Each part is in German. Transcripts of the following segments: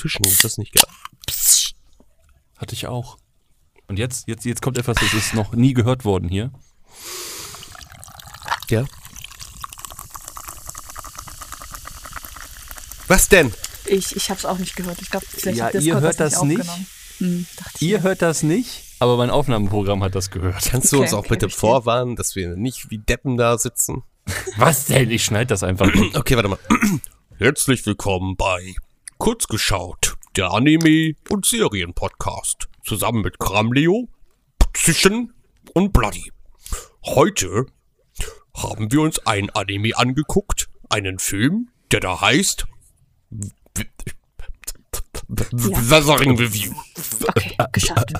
Zischen, ist das nicht geil? Hatte ich auch. Und jetzt, jetzt, jetzt kommt etwas, das ist noch nie gehört worden hier. Ja. Was denn? Ich, ich habe es auch nicht gehört. Ich glaube, vielleicht Ja, hat ihr hört das nicht? aufgenommen. Hm. Ihr hört das nicht, aber mein Aufnahmeprogramm hat das gehört. Kannst du Okay, uns auch okay, bitte verstehe. vorwarnen, dass wir nicht wie Deppen da sitzen? Was denn? Ich schneid das einfach. Okay, warte mal. Herzlich willkommen bei Kurzgeschaut, der Anime- und Serienpodcast. Zusammen mit Kramleo, Zischen und Bloody. Heute haben wir uns ein Anime angeguckt, einen Film, der da heißt Weathering the View. Okay, geschafft.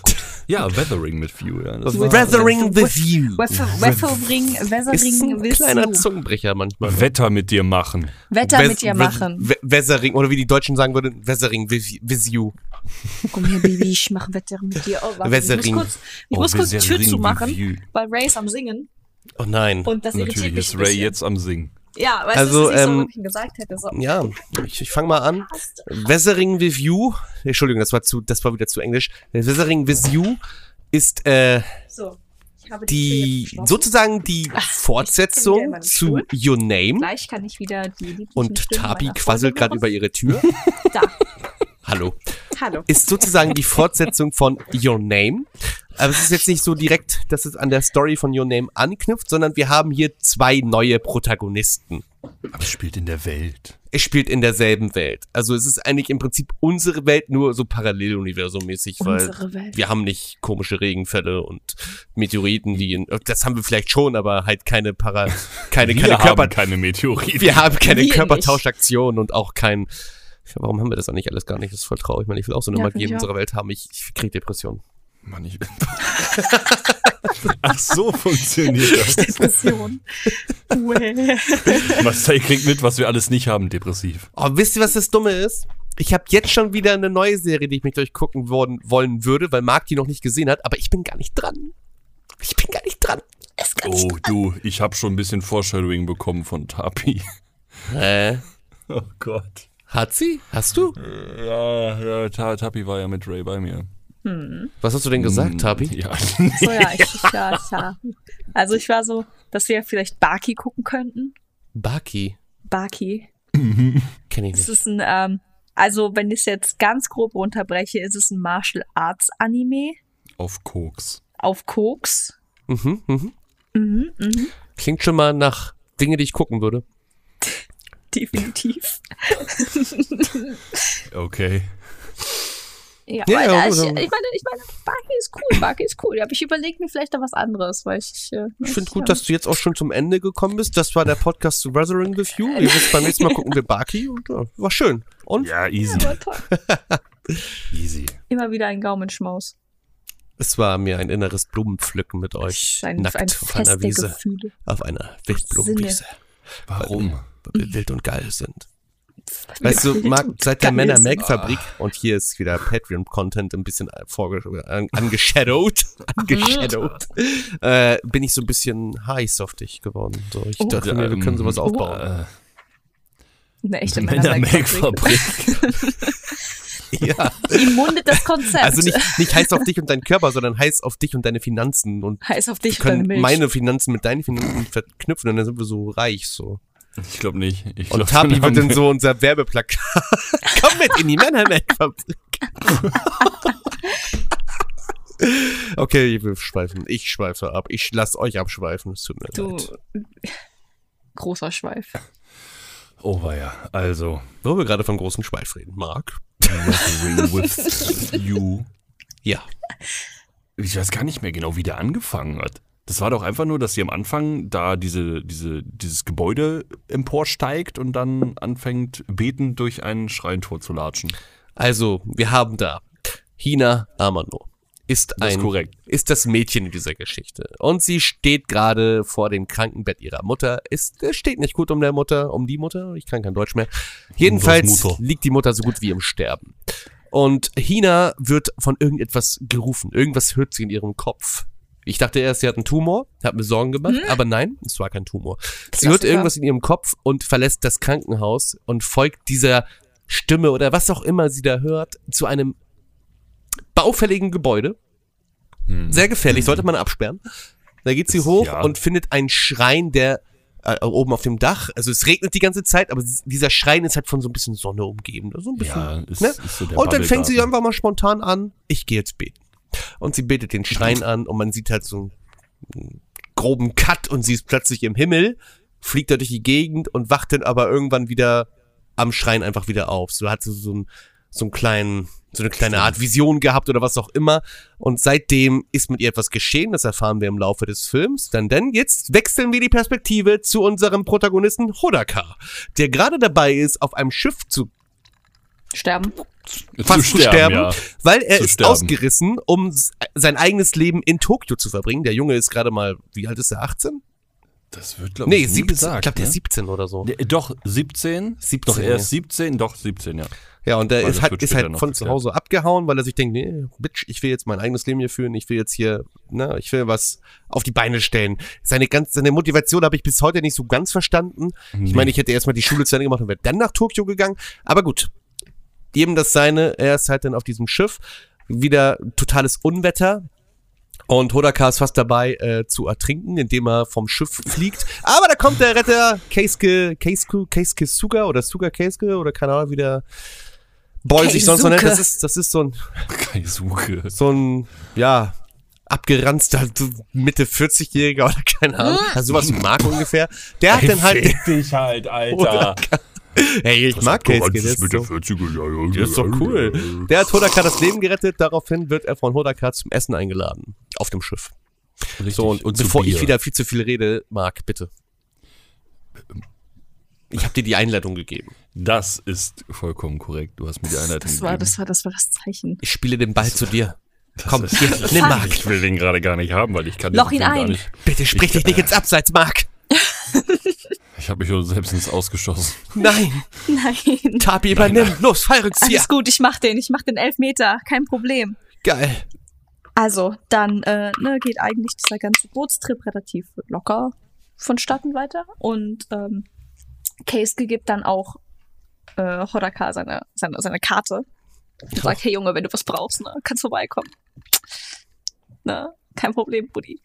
Ja, Weathering mit View. Ja, das With- Weathering the with- View. Weather- Weathering, Weathering ein with kleiner you. Zungenbrecher manchmal. Wetter mit dir machen. Wetter Wes- mit dir machen. We- Weathering, oder wie die Deutschen sagen würden, Weathering with with you. Komm hier, Baby, ich mach Wetter mit dir. Oh, warte, Weathering. Ich muss kurz, ich Oh, muss kurz die Tür zumachen, with you. weil Ray ist am Singen. Oh nein. Und das irritiert Natürlich ist Ray jetzt am Singen. Ja, weißt Also, du, das ist nicht so, ähm, ihm gesagt hätte. So. Ja, ich, ich fange mal an. Weathering with You, Entschuldigung, das war zu, das war wieder zu Englisch. Weathering with You ist äh, so. Die, die sozusagen die in Fortsetzung zu. Your Name. Gleich kann ich wieder die Und Tabi quasselt gerade über ihre Tür. Da, Hallo. hallo. Ist sozusagen die Fortsetzung von Your Name. Aber es ist jetzt nicht so direkt, dass es an der Story von Your Name anknüpft, sondern wir haben hier zwei neue Protagonisten. Aber es spielt in der Welt. es spielt in derselben Welt. Also es ist eigentlich im Prinzip unsere Welt, nur so Paralleluniversum-mäßig, weil wir haben nicht komische Regenfälle und Meteoriten, die in, das haben wir vielleicht schon, aber halt keine Para, keine, Wir keine haben Körper, keine Meteoriten. wir haben keine. Körpertauschaktionen und auch kein, warum haben wir das eigentlich alles gar nicht? Das ist voll traurig. Ich meine, ich will auch so eine Ja, Magie in unserer Welt haben. Ich, ich kriege Depressionen. Mann, ich Ach so funktioniert das. Depression. Marcel kriegt mit, was wir alles nicht haben, depressiv. Oh, wisst ihr, was das Dumme ist? Ich habe jetzt schon wieder eine neue Serie, die ich mit euch gucken worden, wollen würde, weil Marc die noch nicht gesehen hat, aber ich bin gar nicht dran. Ich bin gar nicht dran. Gar nicht Oh, du, ich habe schon ein bisschen Foreshadowing bekommen von Tapi. Hä? Oh Gott. Hat sie? Hast du? Ja, ja Ta- Tapi war ja mit Ray bei mir. Was hast du denn gesagt, Tabi? Ja. So, ja, ich, ich, ja, ja. Also ich war so, dass wir vielleicht Baki gucken könnten. Baki. Baki. Kenn ich Es nicht. ist ein, ähm, also wenn ich es jetzt ganz grob runterbreche, ist es ein Martial Arts Anime Auf Koks. auf Koks. Mhm, mhm. Mhm, mhm. Klingt schon mal nach Dinge, die ich gucken würde. Definitiv. Okay. Ja, Ja, weil, ja, äh, gut, ich, ich meine, ich meine, Baki ist cool, Baki ist cool. Aber ich überlege mir vielleicht da was anderes, weil ich. Äh, Ich finde gut, dass du jetzt auch schon zum Ende gekommen bist. Das war der Podcast zu Weathering with You. Ihr wisst, beim nächsten Mal gucken wir Baki und ja, war schön. Und Ja, easy. Ja, toll. Easy. Immer wieder ein Gaumenschmaus. es war mir ein inneres Blumenpflücken mit euch. Ein, nackt ein auf einer Wiese. Gefühle. Auf einer Wildblumenwiese. Warum? Wild und geil sind. Weißt du, Marc, seit der Männer. Make Fabrik und hier ist wieder Patreon-Content ein bisschen vorge an, angeshadowed, angeshadowed, äh, bin ich so ein bisschen heiß auf dich geworden. So, ich Oh. dachte mir, wir können sowas Ähm, aufbauen. Äh, Eine echte Männer-Make-Fabrik. Ja. Ihm mundet das Konzept. Also nicht, nicht heiß auf dich und deinen Körper, sondern heiß auf dich und deine Finanzen und heiß auf dich können und deine Milch. meine Finanzen mit deinen Finanzen verknüpfen und dann sind wir so reich so. Ich glaube nicht. Ich Und glaub, wird dann so unser Werbeplakat. Komm mit in die Männermelkfabrik. okay, wir schweifen. Ich schweife ab. Ich lass euch abschweifen. Es tut mir du. leid. Großer Schweif. Oh, war ja. Also, Wo wir gerade von großen Schweif reden. Marc? Weathering with You. Ja. Ich weiß gar nicht mehr genau, wie der angefangen hat. Das war doch einfach nur, dass sie am Anfang da diese, diese, dieses Gebäude emporsteigt und dann anfängt, betend durch einen Schreintor zu latschen. Also, wir haben da Hina Amano. Ist Das ist ein, ist das Mädchen in dieser Geschichte. Und sie steht gerade vor dem Krankenbett ihrer Mutter. Ist, es steht nicht gut um der Mutter, um die Mutter. Ich kann kein Deutsch mehr. Jedenfalls liegt die Mutter so gut wie im Sterben. Und Hina wird von irgendetwas gerufen. Irgendwas hört sie in ihrem Kopf. Ich dachte erst, sie hat einen Tumor, hat mir Sorgen gemacht, aber nein, es war kein Tumor. Sie hört irgendwas in ihrem Kopf und verlässt das Krankenhaus und folgt dieser Stimme oder was auch immer sie da hört, zu einem baufälligen Gebäude. Sehr gefährlich, sollte man absperren. Da geht sie hoch ja. und findet einen Schrein, der äh, oben auf dem Dach, also es regnet die ganze Zeit, aber dieser Schrein ist halt von so ein bisschen Sonne umgeben. So ein bisschen, Ja, ist, ne? ist so Und dann fängt sie einfach mal spontan an, ich gehe jetzt beten. Und sie betet den Schrein an und man sieht halt so einen groben Cut und sie ist plötzlich im Himmel, fliegt da durch die Gegend und wacht dann aber irgendwann wieder am Schrein einfach wieder auf. So hat sie so einen, so einen kleinen, so eine kleine Art Vision gehabt oder was auch immer. Und seitdem ist mit ihr etwas geschehen, das erfahren wir im Laufe des Films. Denn, denn jetzt wechseln wir die Perspektive zu unserem Protagonisten Hodaka, der gerade dabei ist, auf einem Schiff zu Sterben. fast zu sterben, ja. weil er Zu ist sterben. ausgerissen, um sein eigenes Leben in Tokio zu verbringen. Der Junge ist gerade mal, wie alt ist er, 18? Das wird, glaube Nee, ich, nie 17. gesagt. ich glaube, der ne? ist 17 oder so. Der- Doch, 17. 17, Doch, er ist 17, doch, 17, ja. Ja, und der Weil ist halt, ist halt von zu. Hause abgehauen, weil er sich denkt, nee, Bitch, ich will jetzt mein eigenes Leben hier führen, ich will jetzt hier, ne, ich will was auf die Beine stellen. Seine ganz, seine Motivation habe ich bis heute nicht so ganz verstanden. Ich Nee. meine, ich hätte erstmal die Schule zu Ende gemacht und wäre dann nach Tokio gegangen. Aber gut, jedem das seine. Er ist halt dann auf diesem Schiff. Wieder totales Unwetter. Und Hodaka ist fast dabei äh, zu ertrinken, indem er vom Schiff fliegt. Aber da kommt der Retter Keisuke, Keisuke, Keisuke Suga oder Suga Keisuke oder keine Ahnung, wie der Boy sich sonst so nennt. Das ist, das ist so ein, Keisuke. so ein, ja, abgeranzter, Mitte 40-Jähriger oder keine Ahnung. Also sowas wie Marco ungefähr. Der hat dann halt, dich halt, Alter. Hey, ich mag Keisuke, der ist, so, 40er, ja, ja. der ist doch cool. Der hat Hodaka das Leben gerettet, daraufhin wird er von Hodaka zum Essen eingeladen. Auf dem Schiff. Richtig. So, und, und bevor ich wieder viel zu viel rede, Marc, bitte. Ich habe dir die Einleitung gegeben. Das ist vollkommen korrekt. Du hast mir die Einleitung Das war, gegeben. das war, das war das Zeichen. Ich spiele den Ball zu dir. Komm, ist- hier, nimm Marc. Ich will den gerade gar nicht haben, weil ich kann Loch ihn ein. nicht. Bitte sprich dich nicht ins Abseits, Marc. Ich habe mich schon selbst ins Ausgeschossen. Nein, Nein. Tapi übernimm. Los, Fallrückzieher. Alles gut, ich mach den. Ich mach den Elfmeter. Kein Problem. Geil. Also, dann äh, ne, geht eigentlich dieser ganze Bootstrip relativ locker vonstatten weiter. Und ähm, Keisuke gibt dann auch äh, Hodaka seine, seine, seine Karte. Und sagt, hey Junge, wenn du was brauchst, ne, kannst vorbeikommen. Ne, kein Problem, Buddy.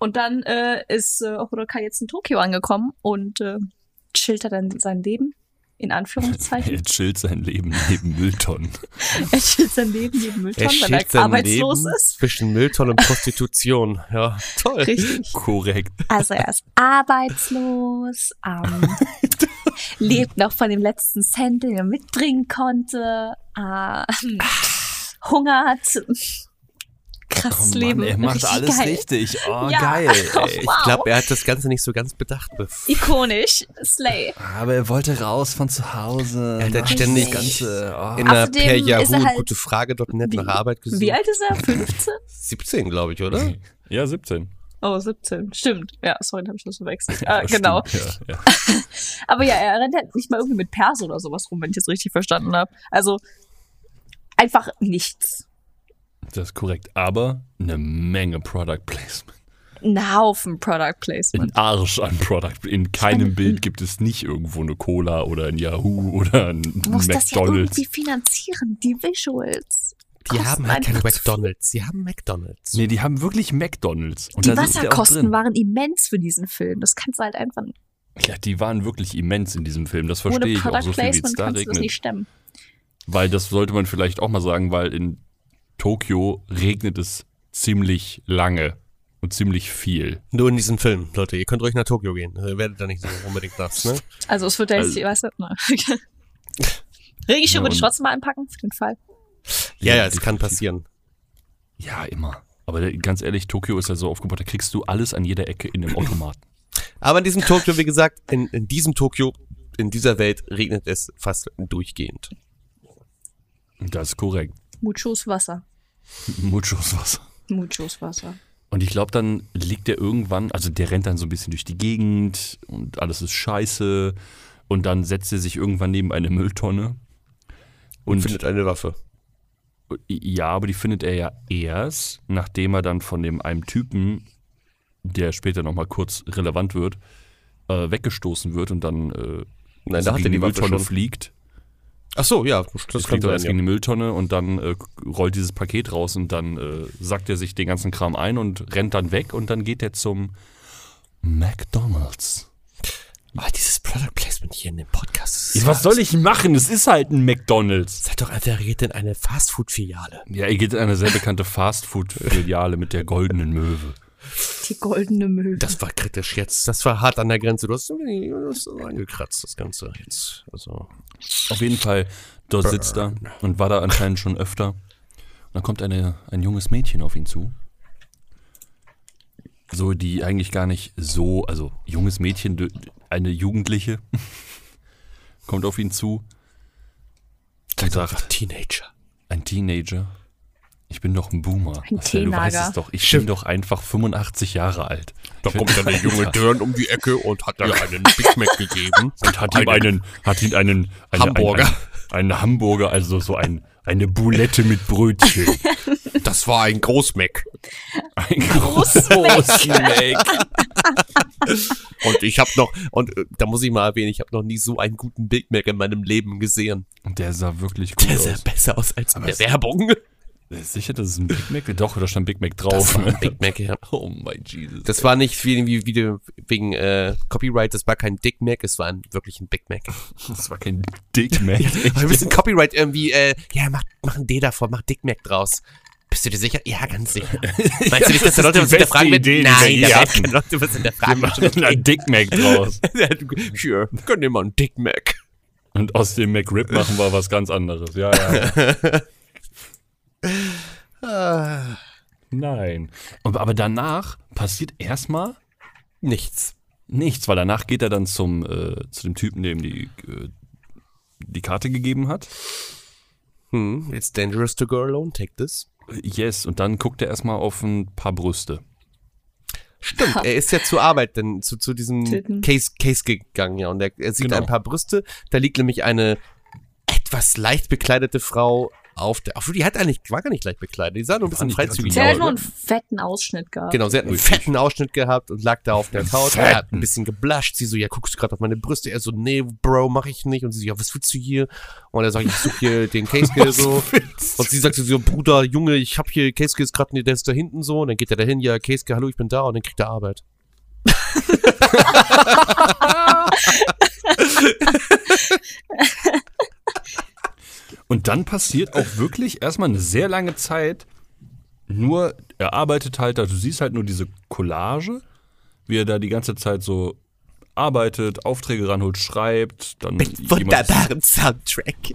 Und dann äh, ist äh, Hodaka jetzt in Tokio angekommen und äh, chillt er dann sein Leben, in Anführungszeichen. Er chillt sein Leben neben Mülltonnen. er chillt sein Leben neben Er Mülltonnen, weil er arbeitslos Leben ist. zwischen Mülltonne und Prostitution. Ja, toll. Richtig. Korrekt. Also er ist arbeitslos, ähm, lebt noch von dem letzten Cent, den er mitbringen konnte, ähm, hungert. Krasses Oh Mann, Leben. er macht Richtig alles geil. richtig. Oh, Ja. geil. Ich Wow. glaube, er hat das Ganze nicht so ganz bedacht. Ikonisch. Slay. Aber er wollte raus von zu Hause. Er hat dann Macht ständig Ganze. Oh. In der Außerdem per ist Yahoo er halt- gute Frage.net nach Wie- Arbeit gesucht. Wie alt ist er? 15? 17, glaube ich, oder? Ja, 17. Oh, 17. Stimmt. Ja, sorry, habe ich das verwechselt. Ja, ah, genau. stimmt, Ja, ja. Aber ja, er rennt halt nicht mal irgendwie mit Perso oder sowas rum, wenn ich das richtig verstanden habe. Also einfach nichts. Das ist korrekt. Aber eine Menge Product Placement. Ein Haufen Product Placement. Ein Arsch an Product. In keinem Bild gibt es nicht irgendwo eine Cola oder ein Yahoo oder ein Du musst das ja McDonalds. irgendwie finanzieren, die Visuals. Die Kosten haben halt kein einfach zu McDonalds. Die haben McDonalds. nee, die haben wirklich McDonalds. Und Die auch Wasserkosten waren immens für diesen Film. Das kannst du halt einfach Ja, die waren wirklich immens in diesem Film. Das ohne verstehe ich auch. Product So viel wie es Placement da kannst du das regnet. nicht stemmen. Weil das sollte man vielleicht auch mal sagen, weil in Tokio regnet es ziemlich lange und ziemlich viel. Nur in diesem Film, Leute. Ihr könnt ruhig nach Tokio gehen. Ihr werdet da nicht so unbedingt nass, ne? Also es wird ja jetzt, Also- weißt du, ne. Regenschirm Ja, würde ich trotzdem mal einpacken, für den Fall. Ja, ja, es kann passieren. Ja, immer. Aber ganz ehrlich, Tokio ist ja so aufgebaut, da kriegst du alles an jeder Ecke in einem Automaten. Aber in diesem Tokio, wie gesagt, in, in diesem Tokio, in dieser Welt regnet es fast durchgehend. Das ist korrekt. Muchos Wasser. Muchos Wasser. Muchos Wasser. Und ich glaube, dann liegt der irgendwann, also der rennt dann so ein bisschen durch die Gegend und alles ist scheiße. Und dann setzt er sich irgendwann neben eine Mülltonne. Und Und findet eine Waffe. ja, aber die findet er ja erst, nachdem er dann von dem einem Typen, der später nochmal kurz relevant wird, äh, weggestoßen wird und dann äh, Nein, da hat er die Waffe Mülltonne schon. fliegt. Ach so, ja, Das das fliegt doch erst Ja. gegen eine Mülltonne und dann äh, rollt dieses Paket raus und dann äh, sackt er sich den ganzen Kram ein und rennt dann weg und dann geht er zum McDonalds. Aber dieses Product Placement hier in dem Podcast. Ja, was soll ich machen? Es ist halt ein McDonalds. Seid doch einfach, er geht in eine Fastfood-Filiale. Ja, er geht in eine sehr bekannte Fastfood-Filiale mit der goldenen Möwe. Die goldene Möwe. Das war kritisch jetzt. Das war hart an der Grenze. Du hast das eingekratzt, das Ganze jetzt. Also. Auf jeden Fall, dort sitzt er und war da anscheinend schon öfter. Und dann kommt eine, ein junges Mädchen auf ihn zu. So, die eigentlich gar nicht so, also junges Mädchen, eine Jugendliche, kommt auf ihn zu und sagt, Teenager. ein Teenager, ich bin doch ein Boomer. Ein Marcel, du weißt es doch, ich bin doch einfach 85 Jahre alt. Da Ich kommt dann der junge Dörn um die Ecke und hat ihr einen Big Mac gegeben. und hat ihm einen, hat ihm einen, eine, Hamburger. Ein, ein, einen Hamburger, also so ein, eine Boulette mit Brötchen. Das war ein Großmac. Ein großen Mac. Und ich habe noch, und äh, da muss ich mal erwähnen, ich habe noch nie so einen guten Big Mac in meinem Leben gesehen. Und der sah wirklich gut Der sah aus. besser aus als in der es- Werbung. Ist Sicher, das ist ein Big Mac? Doch, da stand Big Mac drauf. Das war ein Big Mac, ja. Oh mein Jesus. Das war nicht wie, wie, wie wegen äh, Copyright, das war kein Dick Mac, es war ein, wirklich ein Big Mac. Das war kein Dick Mac. Wir müssen Copyright irgendwie, äh, ja, mach, mach ein D davor, mach Dick Mac draus. Bist du dir sicher? Ja, ganz sicher. Meinst du nicht, dass da Leute was hinterfragen werden? Wir Nein, da werden Leute was Wir hinterfragen. machen ein Dick Mac draus. Sure, können wir mal ein Dick Mac. Und aus dem McRib machen wir was ganz anderes. Ja, ja. Nein. Aber danach passiert erstmal Nichts. nichts, weil danach geht er dann zum, äh, zu dem Typen, der ihm die, äh, die Karte gegeben hat. Hm, it's dangerous to go alone, take this. Yes, und dann guckt er erstmal auf ein paar Brüste. Stimmt, er ist ja zur Arbeit, denn zu, zu diesem Titten. Case, Case gegangen, ja. Und er, er sieht Genau. ein paar Brüste. Da liegt nämlich eine etwas leicht bekleidete Frau auf der. Obwohl, die hat eigentlich, war gar nicht leicht bekleidet. Die sah nur ein bisschen freizügig Sie Ja, hat aus. nur einen fetten Ausschnitt gehabt. Genau, sie hat einen Richtig. fetten Ausschnitt gehabt und lag da auf der Couch. Er hat ein bisschen geblusht. Sie so, ja, guckst du gerade auf meine Brüste? Er so, nee, Bro, mach ich nicht. Und sie so, ja, was willst du hier? Und er sagt, ich suche hier den Case so. Und sie sagt so, Bruder, Junge, ich hab hier Case ist gerade, der ist da hinten so. Und dann geht er dahin, ja, Case, hallo, ich bin da. Und dann kriegt er Arbeit. Und dann passiert auch wirklich erstmal eine sehr lange Zeit nur, er arbeitet halt da, du siehst halt nur diese Collage, wie er da die ganze Zeit so arbeitet, Aufträge ranholt, schreibt, dann jemand- Wunderbaren Soundtrack.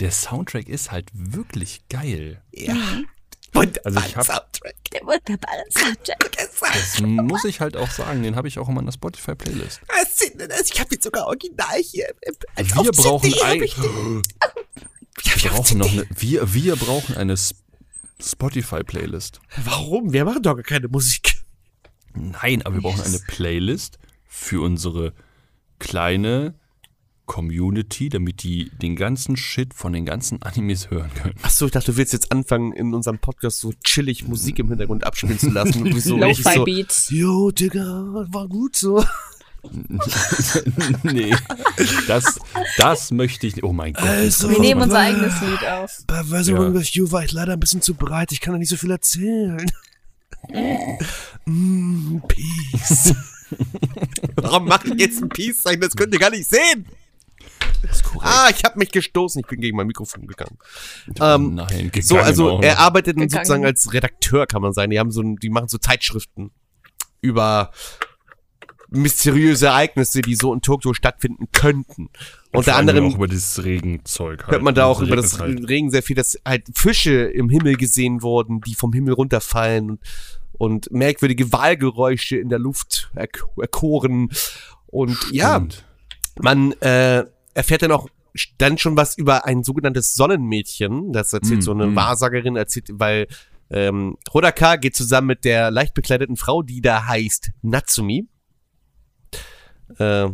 Der Soundtrack ist halt wirklich geil. Ja. Mhm. Wunderbaren Also ich hab- Soundtrack. Der wunderbare Soundtrack. Das muss ich halt auch sagen, den habe ich auch in meiner Spotify-Playlist. Ich habe jetzt sogar original hier. Wir brauchen eigentlich. Wir brauchen noch eine, wir, wir brauchen eine Spotify-Playlist. Warum? Wir machen doch gar keine Musik. Nein, aber wir brauchen eine Playlist für unsere kleine Community, damit die den ganzen Shit von den ganzen Animes hören können. Achso, ich dachte, du willst jetzt anfangen, in unserem Podcast so chillig Musik im Hintergrund abspielen zu lassen. So richtig so, Lo-Fi-Beats. Jo, Digga, war gut so. nee, das, das möchte ich nicht. Oh mein Gott. Also, Wir nehmen unser eigenes Lied auf. Bei Version Ja. with You war ich leider ein bisschen zu breit. Ich kann da nicht so viel erzählen. mm, Peace. Warum mache ich jetzt ein Peace-Zeichen? Das könnt ihr gar nicht sehen. Das ist korrekt. Ah, ich habe mich gestoßen. Ich bin gegen mein Mikrofon gegangen. Ähm, Nein, So, gegangen also auch er arbeitet sozusagen als Redakteur, kann man sagen. Die haben so, die machen so Zeitschriften über mysteriöse Ereignisse, die so in Tokio stattfinden könnten. Unter Vor allem anderem auch über dieses Regenzeug halt. hört man da auch über das halt. Regen sehr viel, dass halt Fische im Himmel gesehen wurden, die vom Himmel runterfallen und, und merkwürdige Wahlgeräusche in der Luft erk erkoren. Und ja, Stimmt. man äh, erfährt dann auch dann schon was über ein sogenanntes Sonnenmädchen. Das erzählt Mm, so eine mm. Wahrsagerin, erzählt, weil ähm, Hodaka geht zusammen mit der leicht bekleideten Frau, die da heißt Natsumi. Äh,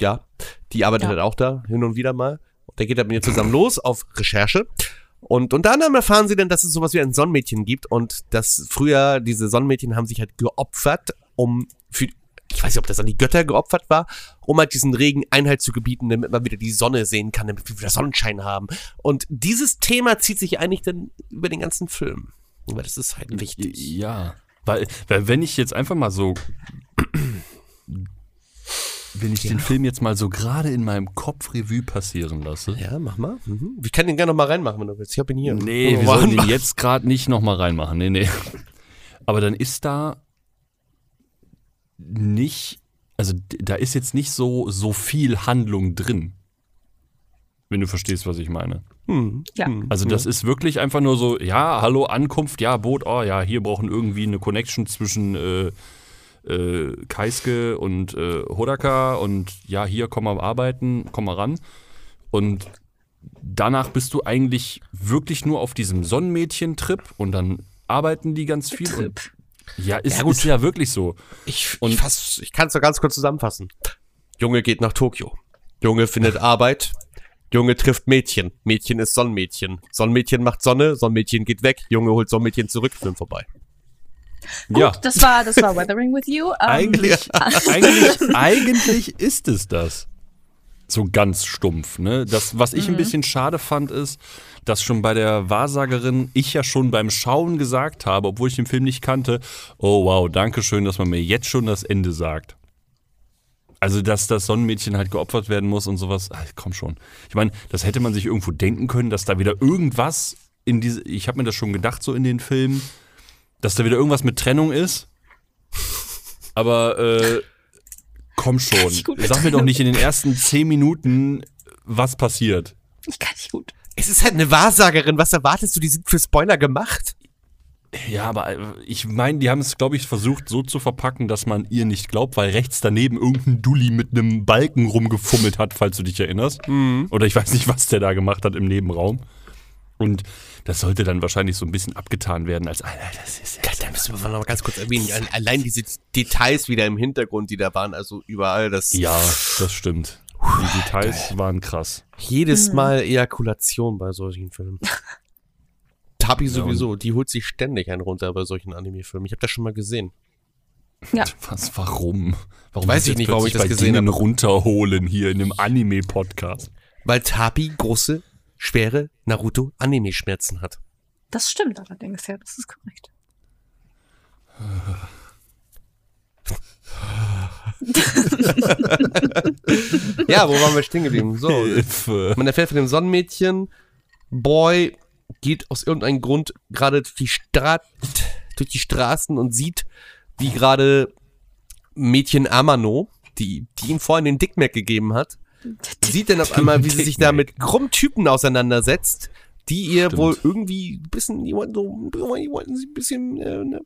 ja, die arbeitet Ja. halt auch da hin und wieder mal. Und der geht dann mit ihr zusammen los auf Recherche. Und unter anderem erfahren sie dann, dass es sowas wie ein Sonnenmädchen gibt und dass früher diese Sonnenmädchen haben sich halt geopfert, um für ich weiß nicht, ob das an die Götter geopfert war, um halt diesen Regen Einhalt zu gebieten, damit man wieder die Sonne sehen kann, damit wir wieder Sonnenschein haben. Und dieses Thema zieht sich eigentlich dann über den ganzen Film. Weil das ist halt wichtig. Ja. Weil, weil wenn ich jetzt einfach mal so. Wenn ich den Film jetzt mal so gerade in meinem Kopf Revue passieren lasse. Ja, mach mal. Mhm. Wir können den gerne noch mal reinmachen, wenn du willst. Ich hab ihn hier. Nee, Oh, wir sollen ihn jetzt gerade nicht nochmal reinmachen. Nee, nee. Aber dann ist da nicht, also da ist jetzt nicht so, so viel Handlung drin. Wenn du verstehst, was ich meine. Hm. Ja. Hm. Also das ist wirklich einfach nur so, ja, hallo, Ankunft, ja, Boot, oh ja, hier brauchen irgendwie eine Connection zwischen äh, äh, Kaiske und äh, Hodaka und ja, hier komm mal arbeiten, komm mal ran. Und danach bist du eigentlich wirklich nur auf diesem Sonnenmädchen-Trip und dann arbeiten die ganz viel. Und, Trip. ja, ist, Ja, gut. ist ja wirklich so. Ich, Und- ich, fass- ich kann es doch ganz kurz zusammenfassen. Junge geht nach Tokio. Junge findet Arbeit. Junge trifft Mädchen. Mädchen ist Sonnenmädchen. Sonnenmädchen macht Sonne. Sonnenmädchen geht weg. Junge holt Sonnenmädchen zurück. Film vorbei. Gut, ja, das war, das war Weathering with You. Ähm, eigentlich, eigentlich, eigentlich ist es das. So ganz stumpf, ne? Das, was ich ein bisschen schade fand, ist, dass schon bei der Wahrsagerin ich ja schon beim Schauen gesagt habe, obwohl ich den Film nicht kannte, oh wow, danke schön, dass man mir jetzt schon das Ende sagt. Also, dass das Sonnenmädchen halt geopfert werden muss und sowas, ach, komm schon. Ich meine, das hätte man sich irgendwo denken können, dass da wieder irgendwas in diese, ich habe mir das schon gedacht, so in den Filmen, dass da wieder irgendwas mit Trennung ist. Aber äh, komm schon. Sag mir doch Trennung. nicht in den ersten zehn Minuten, was passiert. Ich kann nicht gut. Es ist halt eine Wahrsagerin. Was erwartest du? Die sind für Spoiler gemacht. Ja, aber äh, ich meine, die haben es, glaube ich, versucht so zu verpacken, dass man ihr nicht glaubt, weil rechts daneben irgendein Dulli mit einem Balken rumgefummelt hat, falls du dich erinnerst. Oder ich weiß nicht, was der da gemacht hat im Nebenraum. Und das sollte dann wahrscheinlich so ein bisschen abgetan werden, als, Alter, das ist Ja, da müssen wir noch mal ganz kurz erwähnen. Al- Allein diese Details wieder im Hintergrund, die da waren, also überall, das Ja, das stimmt. Die Details waren krass. jedes Mal Ejakulation bei solchen Filmen. Tabi Ja, sowieso, die holt sich ständig einen runter bei solchen Anime-Filmen. Ich habe das schon mal gesehen. Ja. Was, warum? Warum Weiß ich nicht, warum ich das bei gesehen habe. runterholen hier in einem Anime-Podcast? Weil Tabi große, schwere Naruto-Anime-Schmerzen hat. Das stimmt allerdings, ja, das ist korrekt. Ja, wo waren wir stehen geblieben? So, Hilfe. man erfährt von dem Sonnenmädchen, Boy geht aus irgendeinem Grund gerade durch die, Stra durch die Straßen und sieht, wie gerade Mädchen Amano, die, die ihm vorhin den Dickmack gegeben hat, sieht dann auf einmal, wie sie sich da mit krummen Typen auseinandersetzt, die ihr Stimmt. wohl irgendwie ein bisschen, die wollten, so, die wollten sie ein bisschen, äh,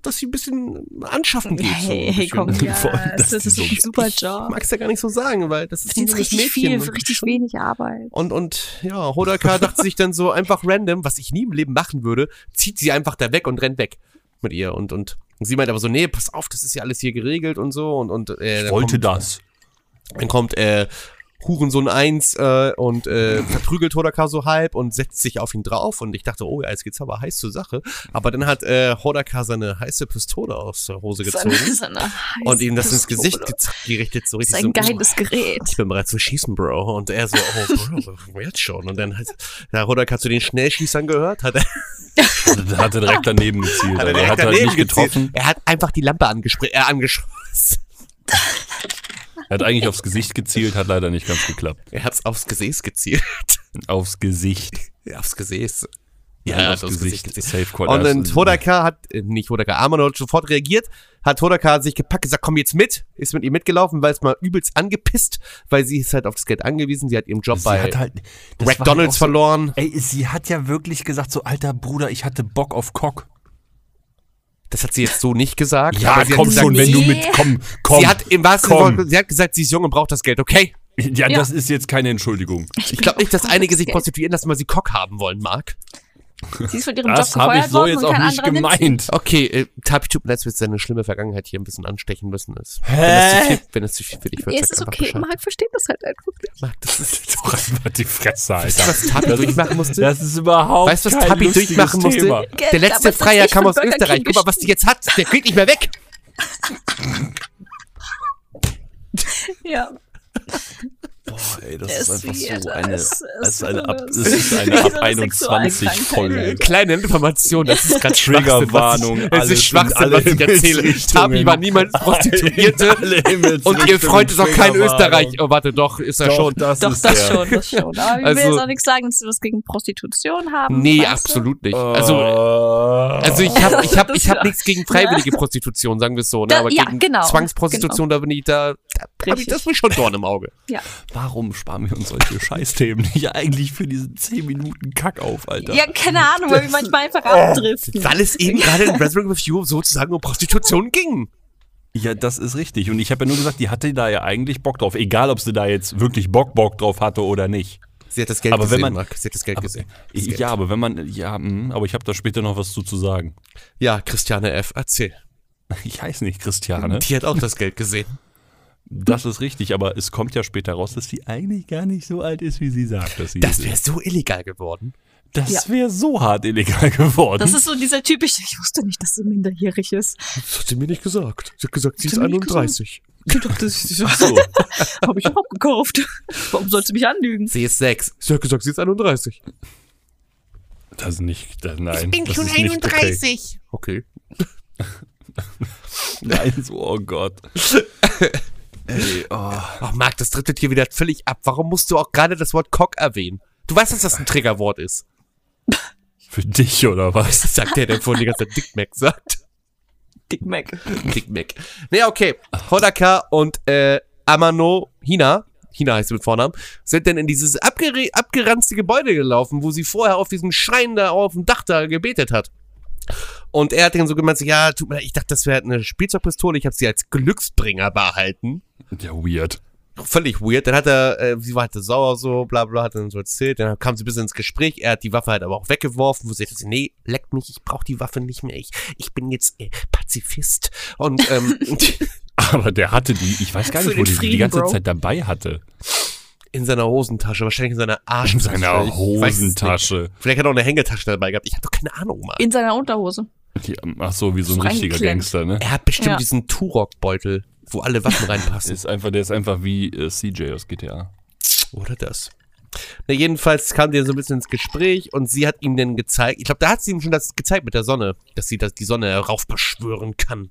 dass sie ein bisschen anschaffen geht. so Hey, hey, bisschen. komm, ja, das, dass ist die ein so- super Ich Job. mag es ja gar nicht so sagen, weil das ist ein richtig Mädchen viel richtig schon- wenig Arbeit. und, und ja, Hodaka dachte sich dann so einfach random, was ich nie im Leben machen würde, zieht sie einfach da weg und rennt weg mit ihr. Und, und, sie meint aber so, nee, pass auf, das ist ja alles hier geregelt und so. Und, und äh, Ich wollte kommt, das. Dann kommt äh, Hurensohn 1 äh, und äh, verprügelt Hodaka so halb und setzt sich auf ihn drauf. Und ich dachte, oh ja, jetzt geht's aber heiß zur Sache. Aber dann hat äh, Hodaka seine heiße Pistole aus der Hose gezogen. Seine, seine und ihm das ins. Gesicht gerichtet, so Das ist richtig ein so. geiles Gerät. ich bin bereit zu schießen, Bro. Und er so, oh, Bro, jetzt schon. Und dann hat, ja, Rodak zu den Schnellschießern gehört, hat er, hat er direkt daneben gezielt. hat er er hat direkt halt daneben nicht gezielt. getroffen. Er hat einfach die Lampe angespr äh, angeschossen. Er hat eigentlich aufs Gesicht gezielt, hat leider nicht ganz geklappt. Er hat's aufs Gesäß gezielt. Aufs Gesicht. Ja, aufs Gesäß. Ja, aufs aufs Gesicht. Gesicht. Safe Call. Und dann Hodaka hat, äh, nicht Hodaka, Amano hat sofort reagiert, hat Hodaka sich gepackt, gesagt, komm jetzt mit, ist mit ihr mitgelaufen, weil es mal übelst angepisst, weil sie ist halt auf das Geld angewiesen, sie hat ihren Job Sie bei hat halt, halt McDonalds auch so- verloren. Ey, sie hat ja wirklich gesagt, so, alter Bruder, ich hatte Bock auf Cock. Das hat sie jetzt so nicht gesagt. Ja, aber sie hat komm gesagt, schon, wenn du mit, komm, komm. Sie hat im wahrsten komm. Sinne, sie hat gesagt, sie ist jung und braucht das Geld, okay? ja, Ja. das ist jetzt keine Entschuldigung. Ich glaube nicht, dass einige sich Geld. prostituieren lassen, weil sie Cock haben wollen, Marc. Sie ist von ihrem Das Job habe ich so worden jetzt und auch kein nicht gemeint. Okay, äh, Tapi tut mir leid, dass wir jetzt seine schlimme Vergangenheit hier ein bisschen anstechen müssen. Ist. Hä? zu viel, wenn das zu viel für dich wird, Nee, sag es ist okay. Bescheid. Marc versteht das halt einfach nicht. Marc, das ist Doch einfach die Fresse, Weißt du, Alter. was Tapi durchmachen musste? Das ist überhaupt Weißt du, was lustiges durchmachen musste? Thema. Der Geld, letzte Freier ist kam aus Österreich. Guck mal, was die jetzt hat. Der geht nicht mehr weg. Ja. Boah, ey, das ist ist einfach so eine, es ist eine ab, es es ist eine ab so eine 21 Folge. Kleine Information, das ist gerade Triggerwarnung, Es ist Schwachsinn, in was ich erzähle. Tabi war niemals Prostituierte. Und ihr Freund ist auch kein. Österreich. Oh, warte, doch, ist er Doch, schon. das Doch, ist das der. schon, das schon. Aber ich will Also- jetzt auch nichts sagen, dass wir was gegen Prostitution haben. Nee, weißt du? absolut nicht. Oh. Also, also ich habe ich hab, ich hab Das- nichts gegen freiwillige Prostitution, sagen wir es so. Ne? Aber ja, gegen genau, Zwangsprostitution, da bin ich da, da hab ich das mir schon Dorn im Auge. Ja. Warum sparen wir uns solche Scheißthemen nicht eigentlich für diesen 10 Minuten Kack auf, Alter? ja, keine Ahnung, weil wir manchmal einfach abdriften. Weil es eben gerade in Wrestling Review sozusagen um Prostitution ging. Ja, das ist richtig. Und ich habe ja nur gesagt, die hatte da ja eigentlich Bock drauf. Egal, ob sie da jetzt wirklich Bock, Bock drauf hatte oder nicht. Sie hat das Geld Aber wenn gesehen, man- Marc. Sie hat das Geld Aber, gesehen. Das Geld. ja, aber wenn man, ja, mh, aber ich habe da später noch was zu, zu sagen. ja, Christiane F., erzähl. Ich heiße nicht Christiane. Die hat auch das Geld gesehen. Das ist richtig, aber es kommt ja später raus, dass sie eigentlich gar nicht so alt ist, wie sie sagt, dass sie Das wäre so illegal geworden. Das Ja. wäre so hart illegal geworden. Das ist so dieser typische, ich wusste nicht, dass sie minderjährig ist. Das hat sie mir nicht gesagt. Sie hat gesagt, sie ist Hat sie mir nicht 31. Ich dachte, das ist so. habe ich überhaupt gekauft. Warum sollst du mich anlügen? Sie ist 6. Sie hat gesagt, sie ist 31. Das ist nicht, das, nein. das ist nicht Okay. Okay. Nein, so, oh Gott. Ey, oh. Ach, Marc, das driftet hier wieder völlig ab. Warum musst du auch gerade das Wort Cock erwähnen? Du weißt, dass das ein Triggerwort ist. Für dich oder was? Was sagt der, der vorhin die ganze Zeit Dick Mac sagt? Dick Mac. Dick Mac. Nee, okay. Hodaka und äh, Amano Hina, Hina heißt sie mit Vornamen, sind dann in dieses abgeranzte Gebäude gelaufen, wo sie vorher auf diesem Schrein da auf dem Dach da gebetet hat. Und er hat dann so gemeint, so, ja, tut mir leid, ich dachte, das wäre eine Spielzeugpistole, ich habe sie als Glücksbringer behalten. Ja, weird. Völlig weird. Dann hat er, äh, sie war halt sauer so, bla bla, hat dann so erzählt. Dann kam sie ein bisschen ins Gespräch. Er hat die Waffe halt aber auch weggeworfen, wo sie sagte, nee, leck mich, ich brauche die Waffe nicht mehr. Ich, ich bin jetzt äh, Pazifist. Und ähm, Aber der hatte die, ich weiß gar nicht, wo die die ganze Bro. Zeit dabei hatte. In seiner Hosentasche, wahrscheinlich in seiner In Arschtasche. seiner es nicht. Hosentasche. Vielleicht hat er auch eine Hängetasche dabei gehabt. Ich habe doch keine Ahnung, Mann. In seiner Unterhose. Die, ach so, wie so ein richtiger. Gangster, ne? Er hat bestimmt Ja. diesen Turok-Beutel, wo alle Waffen reinpassen. Ist einfach, der ist einfach wie äh, CJ aus GTA. Oder das. Na, jedenfalls kam die so ein bisschen ins Gespräch und sie hat ihm dann gezeigt, ich glaube, da hat sie ihm schon das gezeigt mit der Sonne, dass sie das, die Sonne heraufbeschwören kann.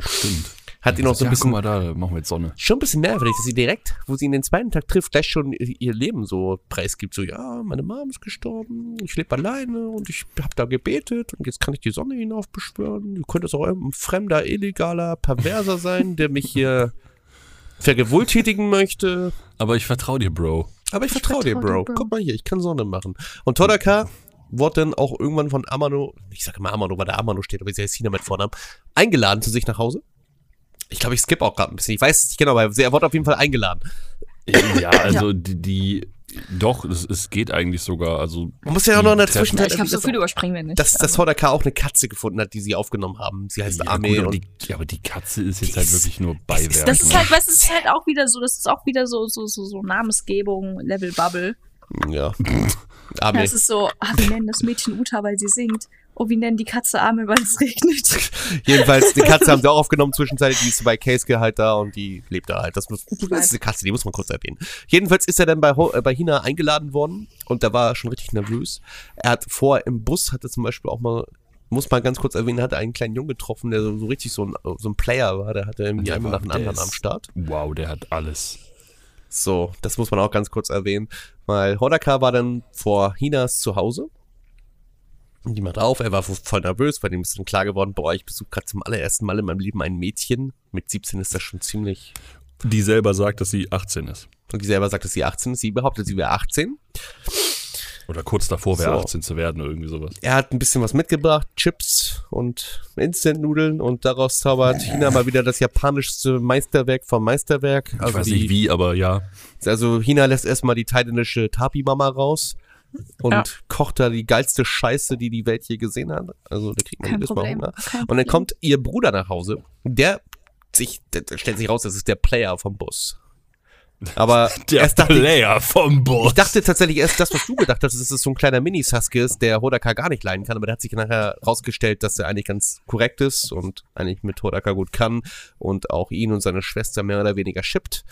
Stimmt. Hat ihn auch so ein ja, bisschen guck mal da, machen wir jetzt Sonne. schon ein bisschen nervig, dass sie direkt, wo sie ihn den zweiten Tag trifft, gleich schon ihr Leben so preisgibt. So, ja, meine Mom ist gestorben, ich lebe alleine und ich habe da gebetet und jetzt kann ich die Sonne hinaufbeschwören. Du könntest auch ein fremder, illegaler, perverser sein, der mich hier vergewaltigen möchte. Aber ich vertraue dir, Bro. Aber ich, vertraue dir, vertrau Bro. dir, Bro. Guck mal hier, ich kann Sonne machen. Und Todaka wurde dann auch irgendwann von Amano, ich sage immer Amano, weil der Amano steht, aber sie heißt Hina mit Vornamen, eingeladen zu sich nach Hause. Ich glaube, ich skippe auch gerade ein bisschen. Ich weiß es nicht genau, aber er wurde auf jeden Fall eingeladen. Ja, also die, die doch, es, es geht eigentlich sogar. Also Man muss ja auch noch in der Zwischenzeit ich glaube, so viel überspringen wir nicht. dass, dass, Hodaka auch eine Katze gefunden hat, die sie aufgenommen haben. Sie heißt ja, Ame gut, aber, und die, ja, aber die Katze ist jetzt halt wirklich nur Beiwerk. das ist ne? halt, was ist halt auch wieder so, das ist auch wieder so, so, so, so Namensgebung, Level Bubble. ja. Ja, Ame. es ist so, ah, wir nennen das Mädchen Uta, weil sie singt. Oh, wir nennen die Katze Arme, weil es regnet. Jedenfalls, die Katze haben sie auch aufgenommen zwischenzeitlich, die ist bei Keisuke halt da und die lebt da halt. Das, muss, das ist eine Katze, die muss man kurz erwähnen. Jedenfalls ist er dann bei, Ho- äh, bei Hina eingeladen worden und da war er schon richtig nervös. Er hat vor im Bus, hatte zum Beispiel auch mal, muss mal ganz kurz erwähnen, hatte einen kleinen Jungen getroffen, der so, so richtig so ein, so ein Player war, der hatte irgendwie war- nach dem der anderen ist- am Start. Wow, der hat alles. So, das muss man auch ganz kurz erwähnen, weil Hodaka war dann vor Hinas zu Hause. Macht auf, er war voll nervös, weil ihm ist dann klar geworden, boah, ich besuche gerade zum allerersten Mal in meinem Leben ein Mädchen. Mit 17 ist das schon ziemlich. Die selber sagt, dass sie 18 ist. Und die selber sagt, dass sie 18 ist. Sie behauptet, sie wäre 18. Oder kurz davor wäre So. 18 zu werden oder irgendwie sowas. Er hat ein bisschen was mitgebracht, Chips und Instant-Nudeln und daraus zaubert China mal wieder das japanischste Meisterwerk vom Meisterwerk. Ich Also weiß die, nicht wie, aber ja. Also China lässt erstmal die thailändische Tapi-Mama raus und Ja. kocht da die geilste Scheiße, die die Welt je gesehen hat. Also da kriegt man jedes Mal. Hunger. Kein Und dann Problem. kommt ihr Bruder nach Hause. Der sich, der, der stellt sich raus, das ist der Player vom Bus. Aber Der erst dachte ich, Player vom Boss. ich dachte tatsächlich erst das, was du gedacht hast, dass es so ein kleiner Mini-Sasuke ist, der Hodaka gar nicht leiden kann, aber der hat sich nachher rausgestellt, dass er eigentlich ganz korrekt ist und eigentlich mit Hodaka gut kann und auch ihn und seine Schwester mehr oder weniger shippt.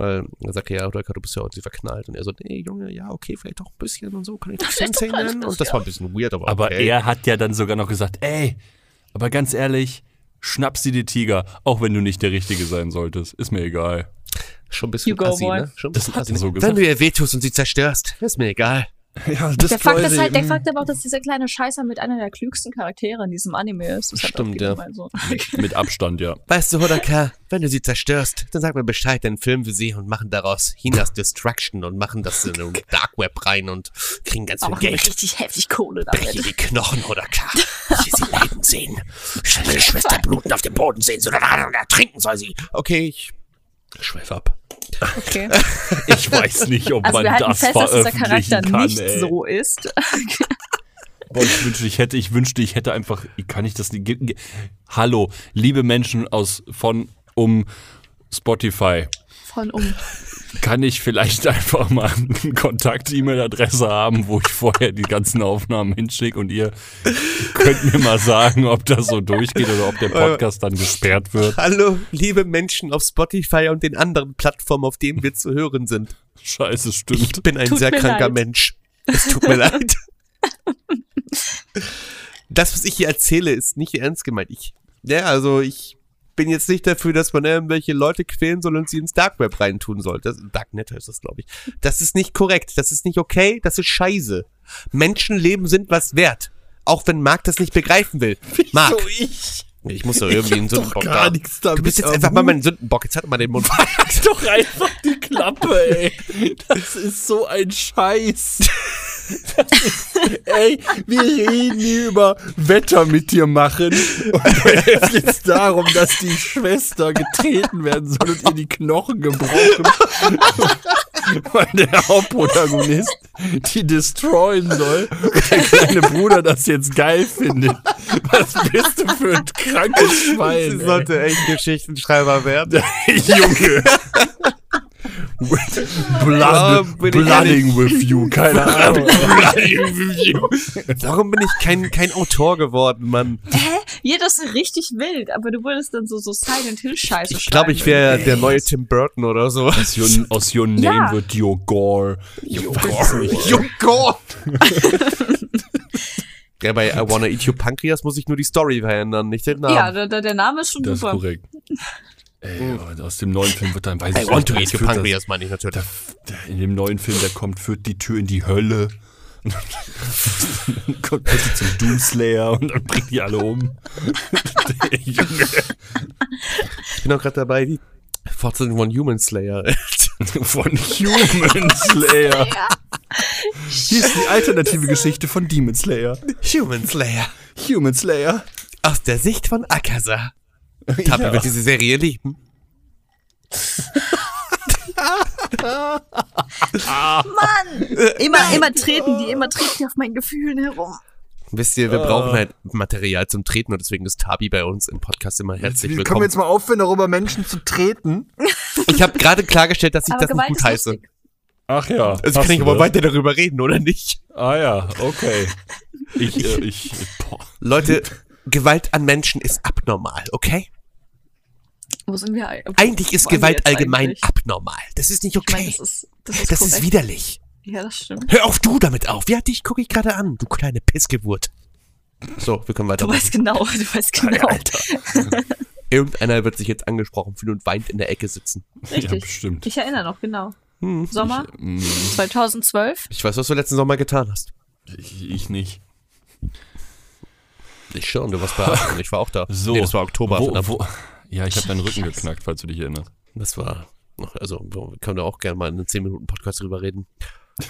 Weil er sagt ja, Hodaka, du bist ja heute verknallt. Und er so, nee, Junge, ja, okay, vielleicht doch ein bisschen und so, kann ich dich Sensei doch ein nennen? Und das war ein bisschen weird, aber Aber okay. er hat ja dann sogar noch gesagt, ey, aber ganz ehrlich, schnappst dir die Tiger, auch wenn du nicht der Richtige sein solltest. Ist mir egal. Schon ein bisschen assi, ne? Schon ein Das bisschen hat assi. er so Wenn gesagt. du ihr wehtust und sie zerstörst, ist mir egal. Ja, Der Fakt ist halt, der mh. Fakt aber auch, dass dieser kleine Scheißer mit einer der klügsten Charaktere in diesem Anime ist. Das Stimmt, halt ja. So. Mit Abstand, ja. Weißt du, Hodaka, wenn du sie zerstörst, dann sag mir Bescheid, dann filmen wir sie und machen daraus Hinas Destruction und machen das in den Dark Web rein und kriegen ganz viel Aber Geld. richtig heftig Kohle damit. ihr die Knochen, Hodaka. Ich will sie leiden sehen. Ich will meine Schwester bluten auf dem Boden sehen, so ertrinken soll sie. Okay, ich schweif ab. Okay. Ich weiß nicht, ob Also man wir das fest, dass dieser veröffentlichen Charakter kann, nicht ey. so ist. Boah, ich wünschte, ich hätte, ich wünschte, ich hätte einfach, kann ich das nicht, hallo, liebe Menschen aus, von, um Spotify, Von um. kann ich vielleicht einfach mal eine Kontakt-E-Mail-Adresse haben, wo ich vorher die ganzen Aufnahmen hinschicke und ihr könnt mir mal sagen, ob das so durchgeht oder ob der Podcast dann gesperrt wird. Hallo, liebe Menschen auf Spotify und den anderen Plattformen, auf denen wir zu hören sind. Scheiße, stimmt. Ich bin ein Tut sehr kranker leid. Mensch. Es tut mir leid. Das, was ich hier erzähle, ist nicht ernst gemeint. Ich, ja, also ich bin jetzt nicht dafür, dass man irgendwelche Leute quälen soll und sie ins Dark Web reintun soll. Das, Darknet heißt das, glaube ich. Das ist nicht korrekt. Das ist nicht okay. Das ist scheiße. Menschenleben sind was wert. Auch wenn Marc das nicht begreifen will. Marc, ich? Ich muss doch irgendwie einen Sündenbock gar da. nichts damit Du bist jetzt einfach mal Hut. mein Sündenbock. Jetzt halt mal den Mund. Halt doch einfach die Klappe, ey. Das ist so ein Scheiß. Ist, ey, wir reden hier über Wetter mit dir machen. Und es geht darum, dass die Schwester getreten werden soll und ihr die Knochen gebrochen. Weil der Hauptprotagonist die destroyen soll und der kleine Bruder das jetzt geil findet. Was bist du für ein krankes Schwein? Sie sollte echt Geschichtenschreiber werden. Junge. Blood, blooding with you, keine Ahnung. Warum bin ich kein, kein Autor geworden, Mann? Ja, das ist richtig wild, aber du würdest dann so, so Silent Hill Scheiße Ich glaube, ich wäre der neue Tim Burton oder so. Aus your, aus your name Ja. wird your gore. Your gore. Jungo! ja, bei I Wanna Eat Your Pancreas muss ich nur die Story verändern, nicht den Namen. Ja, der, der, Name ist schon Das ist super. korrekt. Ey, aber aus dem neuen Film wird dann, weiß I ich Want to nicht, Eat Your führt das- Pancreas, meine ich natürlich. der- In dem neuen Film, der kommt, führt die Tür in die Hölle. Und dann kommt wird sie zum Doomslayer und dann bringt die alle um. Junge. Ich bin auch gerade dabei, die Fortsetzung von Human Slayer. Von Human Slayer. Hier ist die alternative Geschichte von Demon Slayer. Human Slayer. Human Slayer. Aus der Sicht von Akaza. Tabi Ja. wird diese Serie lieben. Mann! Immer, immer treten die, immer treten die auf meinen Gefühlen herum. Wisst ihr, wir brauchen halt Material zum Treten und deswegen ist Tabi bei uns im Podcast immer herzlich Können wir willkommen. jetzt mal aufhören, darüber Menschen zu treten? Ich habe gerade klargestellt, dass ich Aber das nicht gut heiße. lustig. Ach ja. Also hast kann ich aber das? weiter darüber reden, oder nicht? Ah ja, okay. Ich, äh, ich, boah. Leute, Gewalt an Menschen ist abnormal, okay? Wo sind wir? Eigentlich ist Gewalt allgemein eigentlich? abnormal. Das ist nicht Ich meine, okay. das ist, das ist Das ist widerlich. Ja, das stimmt. Hör auf du damit auf. Ja, dich gucke ich gerade an, du kleine Pissgeburt. So, wir können Du weitermachen. weißt genau, du weißt genau. Irgendeiner wird sich jetzt angesprochen fühlen und weint in der Ecke sitzen. Ja, Richtig. bestimmt. Ich erinnere noch, genau. Hm. Sommer Mm, 2012. Ich weiß, was du letzten Sommer getan hast. Ich, ich nicht. Ich schon, du warst bei Aachen, ich war auch da. So. Nee, das war Oktober. Wo, wo, ja, ich habe deinen Rücken Scheiße. geknackt, falls du dich erinnerst. Das war, also, wir können da auch gerne mal in einem 10-Minuten-Podcast drüber reden.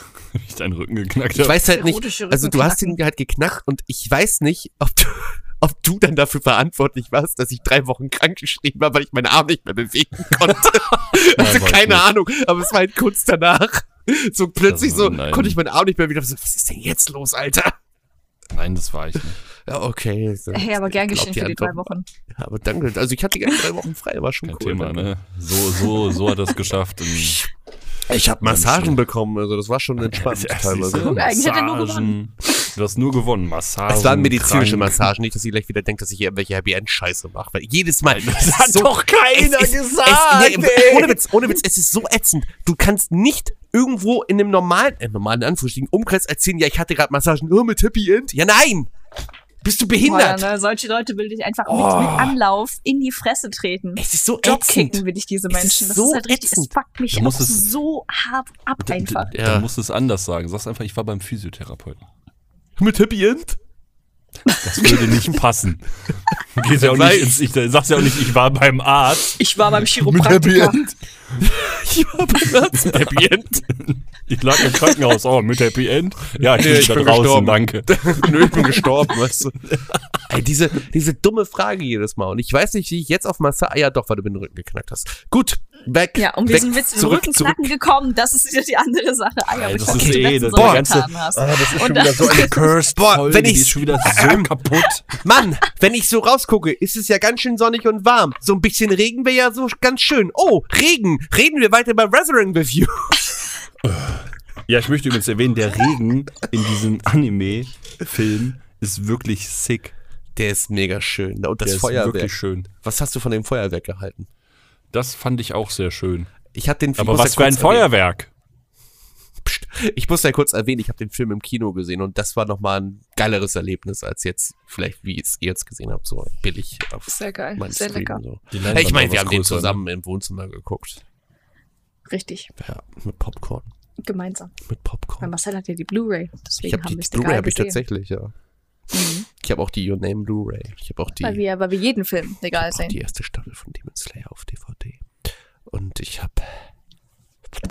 Ich deinen Rücken geknackt Ich habe. weiß halt nicht, also du hast ihn halt geknackt und ich weiß nicht, ob du, ob du dann dafür verantwortlich warst, dass ich drei Wochen krank geschrieben habe, weil ich meinen Arm nicht mehr bewegen konnte. also weiß keine nicht. Ahnung, aber es war halt kurz danach. So plötzlich Also, so, nein. konnte ich meinen Arm nicht mehr wieder. So, was ist denn jetzt los, Alter? Nein, das war ich nicht. Ja, okay. so, Hey, aber gern geschehen für die drei. Wochen. Ja, aber danke. Also ich hatte gerne drei Wochen frei, war schon Kein cool. Thema, danke. ne? So, so, so hat er es geschafft. Ich habe Massagen bekommen, also das war schon entspannt teilweise. Guck, eigentlich hat er nur Massagen. Du hast nur gewonnen. Massagen. Es waren medizinische krank. Massagen, nicht, dass ihr gleich wieder denkt, dass ich hier irgendwelche Happy End Scheiße mache, weil jedes Mal das hat doch keiner gesagt, Es, nee, ey. ohne Witz, ohne Witz, es ist so ätzend. Du kannst nicht irgendwo in einem normalen, äh, normalen Anführungsstrichen Umkreis erzählen, ja, ich hatte gerade Massagen, oh, mit Happy End. Ja, nein! Bist du Boah, behindert? ne, solche Leute will ich einfach mit, Oh. mit Anlauf in die Fresse treten. Es ist so ätzend. will ich diese Es Menschen. ist Das so ist halt richtig, ätzend. es fuckt mich es- so hart ab einfach. Ja. da musst du es anders sagen. Sagst einfach, ich war beim Physiotherapeuten. Mit Happy End? Das würde nicht passen. Geht ja auch nicht ins, ich sag's ja auch nicht, ich war beim Arzt. Ich war beim Mit Happy Chiropraktiker. End. Ich war beim Arzt mit Happy End. Ich lag im Krankenhaus. Oh, mit Happy End? Ja, ich Nee, bin ich da bin draußen, gestorben. danke. Nö, ich bin gestorben, weißt du. Ey, diese, diese dumme Frage jedes Mal. Und ich weiß nicht, wie ich jetzt auf Massage. Ah ja, doch, weil du mir den Rücken geknackt hast. Gut, weg. Ja, um weg, diesen Witz in den zurück, Rückenknacken gekommen, das ist wieder die andere Sache. Ah ja, das ich ist eh- das- der ganze- hast. Ah, das ist schon Und wieder das- so eine cursed Boah, Folge, wenn die ich- ist schon wieder so kaputt. Mann, wenn ich so rausgucke, ist es ja ganz schön sonnig und warm. So ein bisschen Regen wäre ja so ganz schön. Oh, Regen. Reden wir weiter bei Resurrect Review. Ja, ich möchte übrigens erwähnen, der Regen in diesem Anime-Film ist wirklich sick. Der ist mega schön. Und das der ist Feuerwerk. wirklich schön. Was hast du von dem Feuerwerk gehalten? Das fand ich auch sehr schön. Ich hatte den ich Aber was ja für ein kurz erwähnen. Feuerwerk. Psst. Ich muss ja kurz erwähnen, ich habe den Film im Kino gesehen und das war nochmal ein geileres Erlebnis als jetzt, vielleicht wie es ihr jetzt gesehen habt, so billig auf Sehr geil, sehr Stream lecker. So. Hey, ich meine, wir haben den ne? zusammen im Wohnzimmer geguckt. Richtig, Ja, mit Popcorn. gemeinsam. Mit Weil Popcorn. Marcel hat ja die Blu-ray, Ich deswegen habe haben die wir es Blu-ray habe ich tatsächlich, ja. Mhm. Ich habe auch die Your Name Blu-ray. Ich habe auch die, Weil wir, weil wir jeden Film legal auch sehen. die erste Staffel von Demon Slayer auf DVD. Und ich habe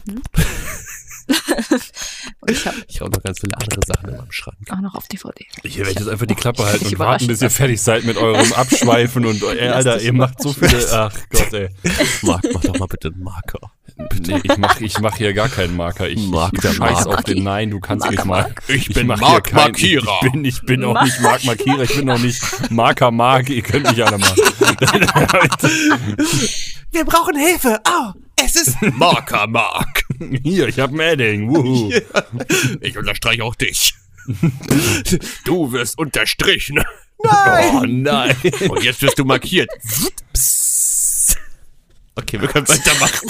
Und ich habe hab auch noch ganz viele andere Sachen in meinem Schrank. auch noch auf DVD. Ich werde jetzt einfach die Klappe halten und warten, bis ihr fertig seid mit eurem Abschweifen und ey, Alter, ihr macht so viele. Ach Gott, ey. Marc, mach doch mal bitte einen Marker. Nee, ich mach, ich mach hier gar keinen Marker. Ich, Mark ich der scheiß Mark. auf den Nein, du kannst mich mal. Ich bin mach Mark hier kein- Markierer. Ich bin, ich bin auch nicht Mark Markierer, ich bin auch nicht Marker Mark. Ihr könnt mich alle mal. Wir brauchen Hilfe. Oh, es ist Marker Mark. Hier, ich hab ein Edding. Wuhu. Ich unterstreiche auch dich. Du wirst unterstrichen. Oh nein. Und jetzt wirst du markiert. Psst. Okay, wir können weitermachen.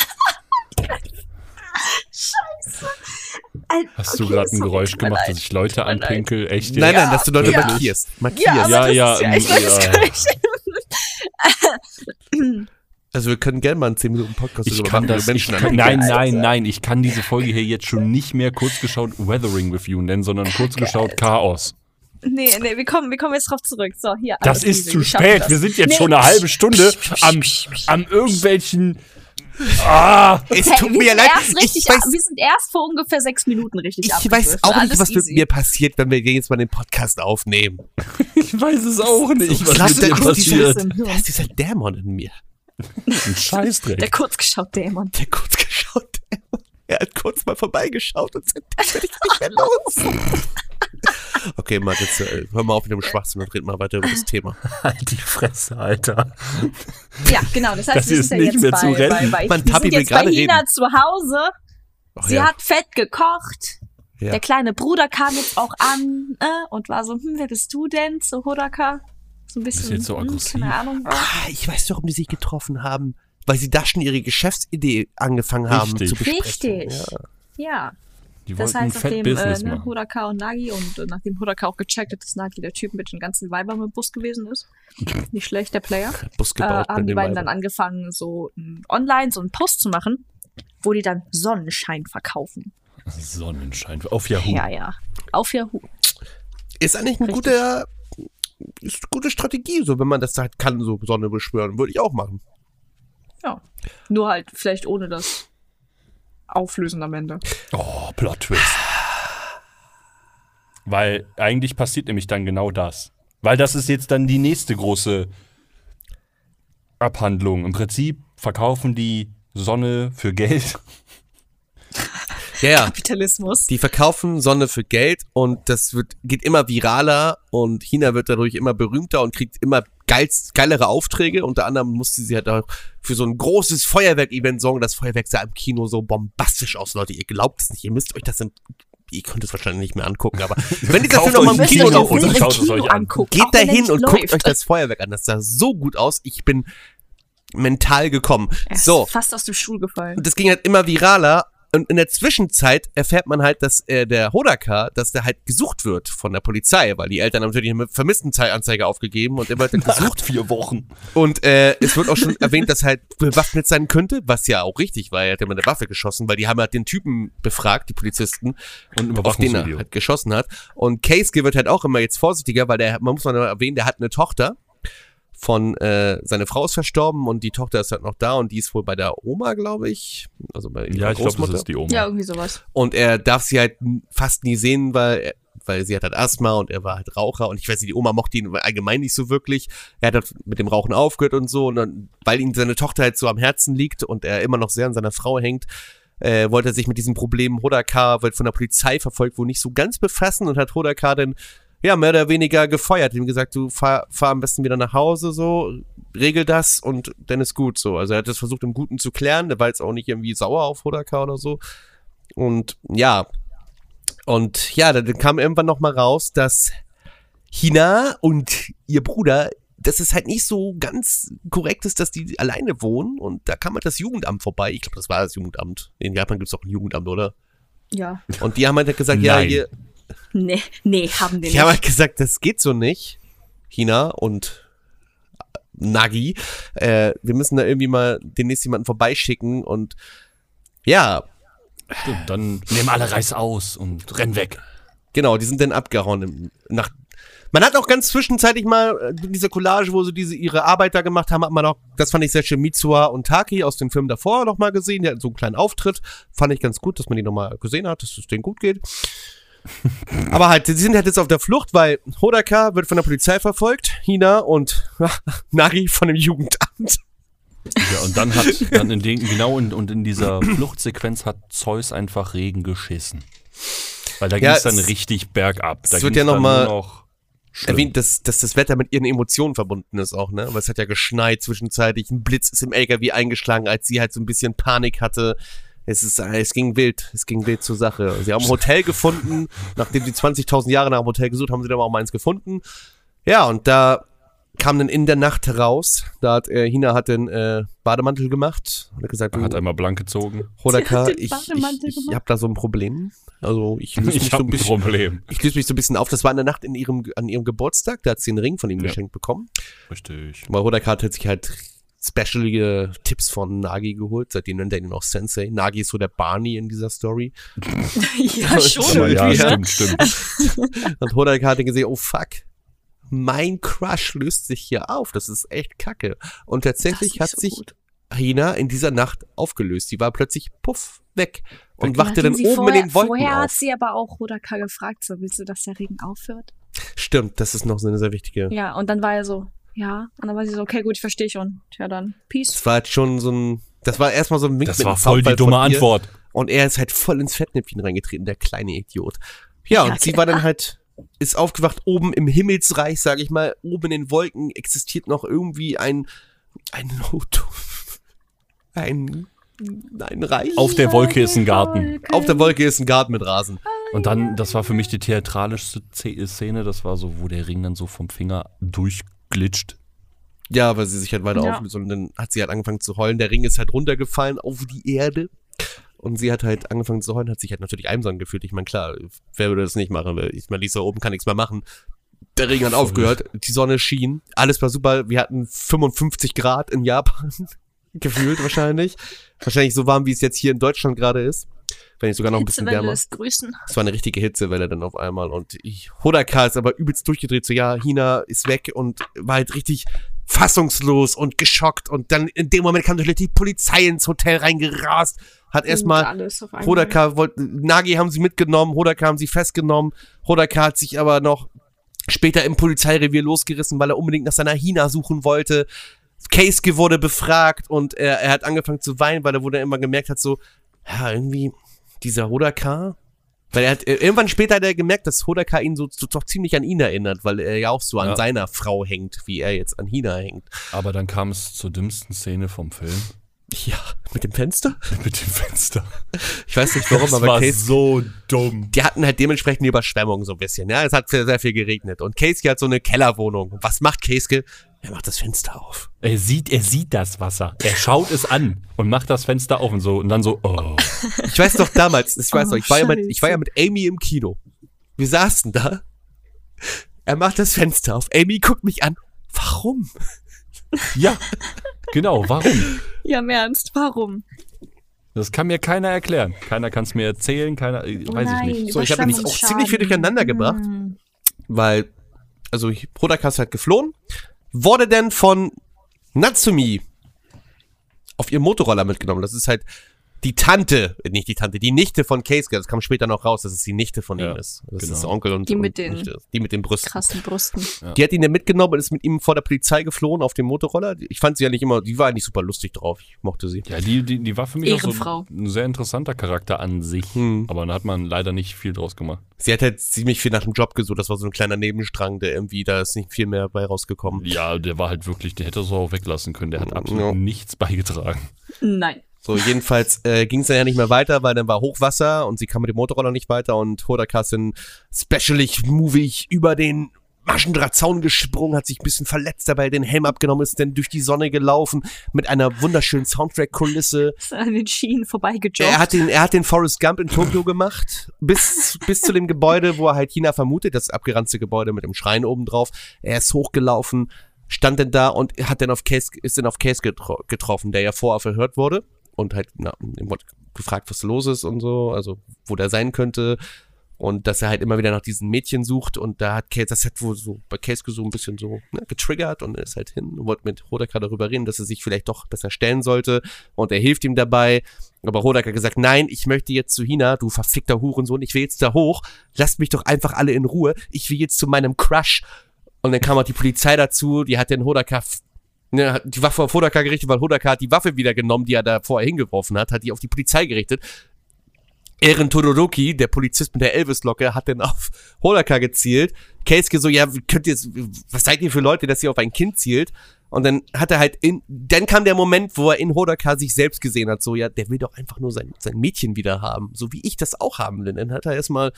Hast du gerade ein Geräusch gemacht, dass ich Leute mir leid. anpinkel? Echt? Nein, jetzt? nein, dass du Leute Ja. markierst. Ja, Markierst. Ja, das ja, ist ja, es ja. Also wir können gerne mal einen 10 Minuten Podcast Ich darüber kann das, du ich Menschen kann, nein, nein, nein, ich kann diese Folge hier jetzt schon nicht mehr kurz geschaut Weathering Review nennen, sondern kurz geschaut Chaos. Nee, nee, wir kommen, wir kommen jetzt drauf zurück. So, hier. Das ist easy, zu spät. Wir sind jetzt Nee. schon eine halbe Stunde am, am irgendwelchen. Ah, Es Hey, tut wir mir sind leid. Erst richtig, Ich weiß, wir sind erst vor ungefähr sechs Minuten richtig ich weiß auch nicht, was mit easy. mir passiert, wenn wir jetzt mal den Podcast aufnehmen. ich weiß es auch nicht, was Lass mit dir passiert. Da ist dieser Dämon in mir. Ein Der Scheißdreck. kurzgeschaut Dämon. Der kurz geschaut Dämon. Er hat kurz mal vorbeigeschaut und seitdem bin ich nicht mehr los. Okay, Marc, jetzt äh, hör mal auf mit dem Schwachsinn und red mal weiter über das Thema. Halt die Fresse, Alter. Ja, genau. Das heißt, Das wir ist sind ja nicht jetzt mehr bei, zu retten. Bei, bei, Mein wir Papi sind will jetzt bei Hina reden. zu Hause. Ach Sie ja. hat fett gekocht. Ja. Der kleine Bruder kam jetzt auch an äh, und war so, hm, wer bist du denn? So Hodaka. So ein bisschen. jetzt so hm, aggressiv. Keine Ahnung. Ah, ich weiß, warum die sich getroffen haben. Weil sie da schon ihre Geschäftsidee angefangen haben Richtig. zu besprechen. Richtig. Ja. Die Das wollten heißt, fett nachdem äh, ne, machen. Hodaka und Nagi und äh, nachdem Hodaka auch gecheckt hat, dass Nagi der Typ mit den ganzen Weibern im Bus gewesen ist, nicht schlecht, der Player, Bus äh, gebaut haben mit die beiden dann Weibern. angefangen, so m, online so einen Post zu machen, wo die dann Sonnenschein verkaufen. Sonnenschein. Auf Yahoo. Ja, ja. Auf Yahoo. Ist eigentlich ein Richtig. guter, ist eine gute Strategie, so wenn man das halt kann, so Sonne beschwören. Würde ich auch machen. Ja. Nur halt vielleicht ohne das Auflösen am Ende. Oh, Plot Twist. Weil eigentlich passiert nämlich dann genau das. Weil das ist jetzt dann die nächste große Abhandlung. Im Prinzip verkaufen die Sonne für Geld. Ja, ja. Kapitalismus. Die verkaufen Sonne für Geld und das wird, geht immer viraler und China wird dadurch immer berühmter und kriegt immer geilst, geilere Aufträge. Unter anderem musste sie halt auch für so ein großes Feuerwerk-Event sorgen. Das Feuerwerk sah im Kino so bombastisch aus, Leute. Ihr glaubt es nicht. Ihr müsst euch das im Ihr könnt es wahrscheinlich nicht mehr angucken, aber wenn dieser Kauft Film nochmal im Kino ihr läuft, und schaut es euch an. Geht auch da hin und guckt läuft. euch das Feuerwerk an. Das sah so gut aus. Ich bin mental gekommen. Er ist So, fast aus dem Stuhl gefallen. und das ging halt immer viraler. Und in der Zwischenzeit erfährt man halt, dass äh, der Hodaka, dass der halt gesucht wird von der Polizei, weil die Eltern haben natürlich eine Vermisstenanzeige aufgegeben und er wird dann gesucht. vier Wochen. Und äh, es wird auch schon erwähnt, dass er halt bewaffnet sein könnte, was ja auch richtig war. Er hat ja mit der Waffe geschossen, weil die haben halt den Typen befragt, die Polizisten, Und auf den er halt geschossen hat. Und Case wird halt auch immer jetzt vorsichtiger, weil der, man muss mal erwähnen, der hat eine Tochter von, äh, seine Frau ist verstorben und die Tochter ist halt noch da und die ist wohl bei der Oma, glaube ich. Also bei ihrer Ja, ich glaube, das Großmutter. ist die Oma. Ja, irgendwie sowas. Und er darf sie halt fast nie sehen, weil, er- weil sie hat halt Asthma und er war halt Raucher und ich weiß nicht, die Oma mochte ihn allgemein nicht so wirklich. Er hat halt mit dem Rauchen aufgehört und so und dann, weil ihm seine Tochter halt so am Herzen liegt und er immer noch sehr an seiner Frau hängt, äh, wollte er sich mit diesem Problem Hodaka, wird von der Polizei verfolgt, wohl nicht so ganz befassen und hat Hodaka dann ja, mehr oder weniger gefeuert. Ihm gesagt, du fahr, fahr am besten wieder nach Hause, so, regel das und dann ist gut, so. Also er hat das versucht im Guten zu klären, der war jetzt auch nicht irgendwie sauer auf Hodaka oder so. Und ja, und ja, dann kam irgendwann noch mal raus, dass Hina und ihr Bruder, dass es halt nicht so ganz korrekt ist, dass die alleine wohnen. Und da kam halt das Jugendamt vorbei. Ich glaube, das war das Jugendamt. In Japan gibt es auch ein Jugendamt, oder? Ja. Und die haben halt gesagt, ja, hier, Nee, nee, haben wir die haben nicht. halt gesagt, das geht so nicht. Hina und Nagi. Äh, wir müssen da irgendwie mal demnächst jemanden vorbeischicken. Und ja, Stimmt, dann nehmen alle Reis aus und renn weg. Genau, die sind dann abgehauen. Im, nach, man hat auch ganz zwischenzeitlich mal äh, diese Collage, wo sie diese ihre Arbeit da gemacht haben, hat man auch, das fand ich sehr schön, Mitsuha und Taki aus dem Film davor noch mal gesehen. Die hatten so einen kleinen Auftritt. Fand ich ganz gut, dass man die noch mal gesehen hat, dass es denen gut geht. Aber halt, sie sind halt jetzt auf der Flucht, weil Hodaka wird von der Polizei verfolgt, Hina und Nagi von dem Jugendamt. Ja, und dann hat, dann in den, genau in, und in dieser Fluchtsequenz hat Zeus einfach Regen geschissen. Weil da ging Ja, es dann richtig bergab. Da es wird ja noch dann mal nur noch erwähnt, dass, dass das Wetter mit ihren Emotionen verbunden ist auch, ne? Weil es hat ja geschneit zwischenzeitlich, ein Blitz ist im LKW eingeschlagen, als sie halt so ein bisschen Panik hatte. Es ist, äh, es ging wild, es ging wild zur Sache. Sie haben ein Hotel gefunden, nachdem sie 20.000 Jahre nach einem Hotel gesucht haben, sie dann auch mal eins gefunden. Ja, und da kam dann in der Nacht heraus, da hat äh, Hina hat den äh, Bademantel gemacht und hat gesagt, Er hat einmal blank gezogen. Hodaka, ich, ich, ich gemacht. hab da so ein Problem. Also ich löse mich Ich so habe ein ein bisschen Problem. ich löse mich so ein bisschen auf. Das war in der Nacht in ihrem, an ihrem Geburtstag. Da hat sie einen Ring von ihm Ja. geschenkt bekommen. Richtig. Weil Hodaka hat sich halt specialige Tipps von Nagi geholt. Seitdem nennt er ihn auch Sensei. Nagi ist so der Barney in dieser Story. ja, schon. Ja, stimmt, stimmt. Und Hodaka hatte gesehen, oh fuck, mein Crush löst sich hier auf. Das ist echt kacke. Und tatsächlich hat so sich gut. Hina in dieser Nacht aufgelöst. Die war plötzlich puff weg und Ja, wachte dann sie oben vorher, in den Wolken Vorher hat auf. sie aber auch Hodaka gefragt, so willst du, dass der Regen aufhört? Stimmt, das ist noch so eine sehr wichtige. Ja, und dann war er so, ja. Und dann war sie so, okay, gut, ich verstehe schon. Tja, dann, peace. Das war halt schon so ein, das war erstmal so ein Wink Das mit war voll die dumme. Antwort. Und er ist halt voll ins Fettnäpfchen reingetreten, der kleine Idiot. Ja, Ja, und sie war dann halt, ist aufgewacht oben im Himmelsreich, sage ich mal, oben in den Wolken existiert noch irgendwie ein, ein, ein, ein Reich. Auf der Wolke ist ein Garten. Auf der Wolke ist ein Garten mit Rasen. Und dann, das war für mich die theatralischste Ze- Szene, das war so, wo der Ring dann so vom Finger durchglitscht. Ja, weil sie sich halt weiter Ja. auflöst und dann hat sie halt angefangen zu heulen. Der Ring ist halt runtergefallen auf die Erde. Und sie hat halt angefangen zu heulen, hat sich halt natürlich einsam gefühlt. Ich meine, klar, wer würde das nicht machen? Weil Ich meine, Lisa oben kann nichts mehr machen. Der Regen hat aufgehört, die Sonne schien, alles war super. Wir hatten 55 Grad in Japan, gefühlt wahrscheinlich. Wahrscheinlich so warm, wie es jetzt hier in Deutschland gerade ist. Wenn nicht sogar noch ein bisschen wärmer. Es war eine richtige Hitzewelle dann auf einmal und ich, Hodaka ist aber übelst durchgedreht, so ja, Hina ist weg und war halt richtig fassungslos und geschockt und dann in dem Moment kam natürlich die Polizei ins Hotel reingerast, hat erstmal. Hodaka wollte, Nagi haben sie mitgenommen, Hodaka haben sie festgenommen, Hodaka hat sich aber noch später im Polizeirevier losgerissen, weil er unbedingt nach seiner Hina suchen wollte. Keisuke wurde befragt und er, er hat angefangen zu weinen, weil er wurde immer gemerkt hat, so, ja, irgendwie, dieser Hodaka, Weil er hat, äh, irgendwann später hat er gemerkt, dass Hodaka ihn so, so doch ziemlich an ihn erinnert, weil er ja auch so an Ja. seiner Frau hängt, wie er jetzt an Hina hängt. Aber dann kam es zur dümmsten Szene vom Film. Ja, mit dem Fenster? Mit dem Fenster. Ich weiß nicht warum, Das aber war Case, so dumm. die hatten halt dementsprechend die Überschwemmung so ein bisschen. Ja, es hat sehr, sehr viel geregnet. Und Casey hat so eine Kellerwohnung. Was macht Casey? Er macht das Fenster auf. Er sieht, er sieht das Wasser. Er schaut es an und macht das Fenster auf und so und dann so, oh. Ich weiß doch damals, ich weiß Oh, noch, ich war, ja mit, Scheiße. ich war ja mit Amy im Kino. Wir saßen da. Er macht das Fenster auf. Amy guckt mich an. Warum? Ja, genau, warum? Ja, im Ernst, warum? Das kann mir keiner erklären. Keiner kann es mir erzählen, keiner, äh, Oh weiß nein, ich nicht. So, ich habe nämlich auch ziemlich viel durcheinander gebracht. Hm. Weil, also Hodaka ist halt geflohen, wurde dann von Natsumi auf ihrem Motorroller mitgenommen. Das ist halt die Tante, nicht die Tante, die Nichte von Keisuke. Das kam später noch raus, dass es die Nichte von Ja, ihm ist. Das genau. ist Onkel und Die mit und den Nichte. Die mit den Brüsten. Krassen Brüsten. Die hat ihn dann mitgenommen und ist mit ihm vor der Polizei geflohen auf dem Motorroller. Ich fand sie ja nicht immer, die war eigentlich super lustig drauf. Ich mochte sie. Ja, die, die, die war für mich auch Ehrenfrau. so ein sehr interessanter Charakter an sich. Hm. Aber da hat man leider nicht viel draus gemacht. Sie hat halt ziemlich viel nach dem Job gesucht. Das war so ein kleiner Nebenstrang, der irgendwie, da ist nicht viel mehr bei rausgekommen. Ja, der war halt wirklich, der hätte so auch weglassen können. Der hat absolut Ja. nichts beigetragen. Nein. So, jedenfalls äh, ging es dann ja nicht mehr weiter, weil dann war Hochwasser und sie kam mit dem Motorroller nicht weiter und Hodaka ist dann specialig movig über den Maschendrahtzaun gesprungen, hat sich ein bisschen verletzt dabei, den Helm abgenommen, ist dann durch die Sonne gelaufen mit einer wunderschönen Soundtrack-Kulisse. An den Schienen vorbeigejoggt. Er hat den, er hat den Forrest Gump in Tokio gemacht, bis, bis zu dem Gebäude, wo er halt China vermutet, das abgeranzte Gebäude mit dem Schrein oben drauf. Er ist hochgelaufen, stand dann da und hat dann auf Case, ist dann auf Case getro getroffen, der ja vorher verhört wurde und halt, na, gefragt, was los ist und so, also wo der sein könnte. Und dass er halt immer wieder nach diesen Mädchen sucht und da hat Case, das hat wohl so bei Case so ein bisschen so ne, getriggert und er ist halt hin und wollte mit Hodaka darüber reden, dass er sich vielleicht doch besser stellen sollte und er hilft ihm dabei. Aber Hodaka gesagt, nein, ich möchte jetzt zu Hina, du verfickter Hurensohn, ich will jetzt da hoch, lasst mich doch einfach alle in Ruhe, ich will jetzt zu meinem Crush. Und dann kam auch die Polizei dazu, die hat den Hodaka, ne, hat die Waffe auf Hodaka gerichtet, weil Hodaka hat die Waffe wieder genommen, die er da vorher hingeworfen hat, hat die auf die Polizei gerichtet. Eren Todoroki, der Polizist mit der Elvis-Locke, hat dann auf Hodaka gezielt. Keisuke so, ja, könnt ihr, was seid ihr für Leute, dass ihr auf ein Kind zielt? Und dann hat er halt in, dann kam der Moment, wo er in Hodaka sich selbst gesehen hat, so, ja, der will doch einfach nur sein, sein Mädchen wieder haben, so wie ich das auch haben will. Dann hat er erstmal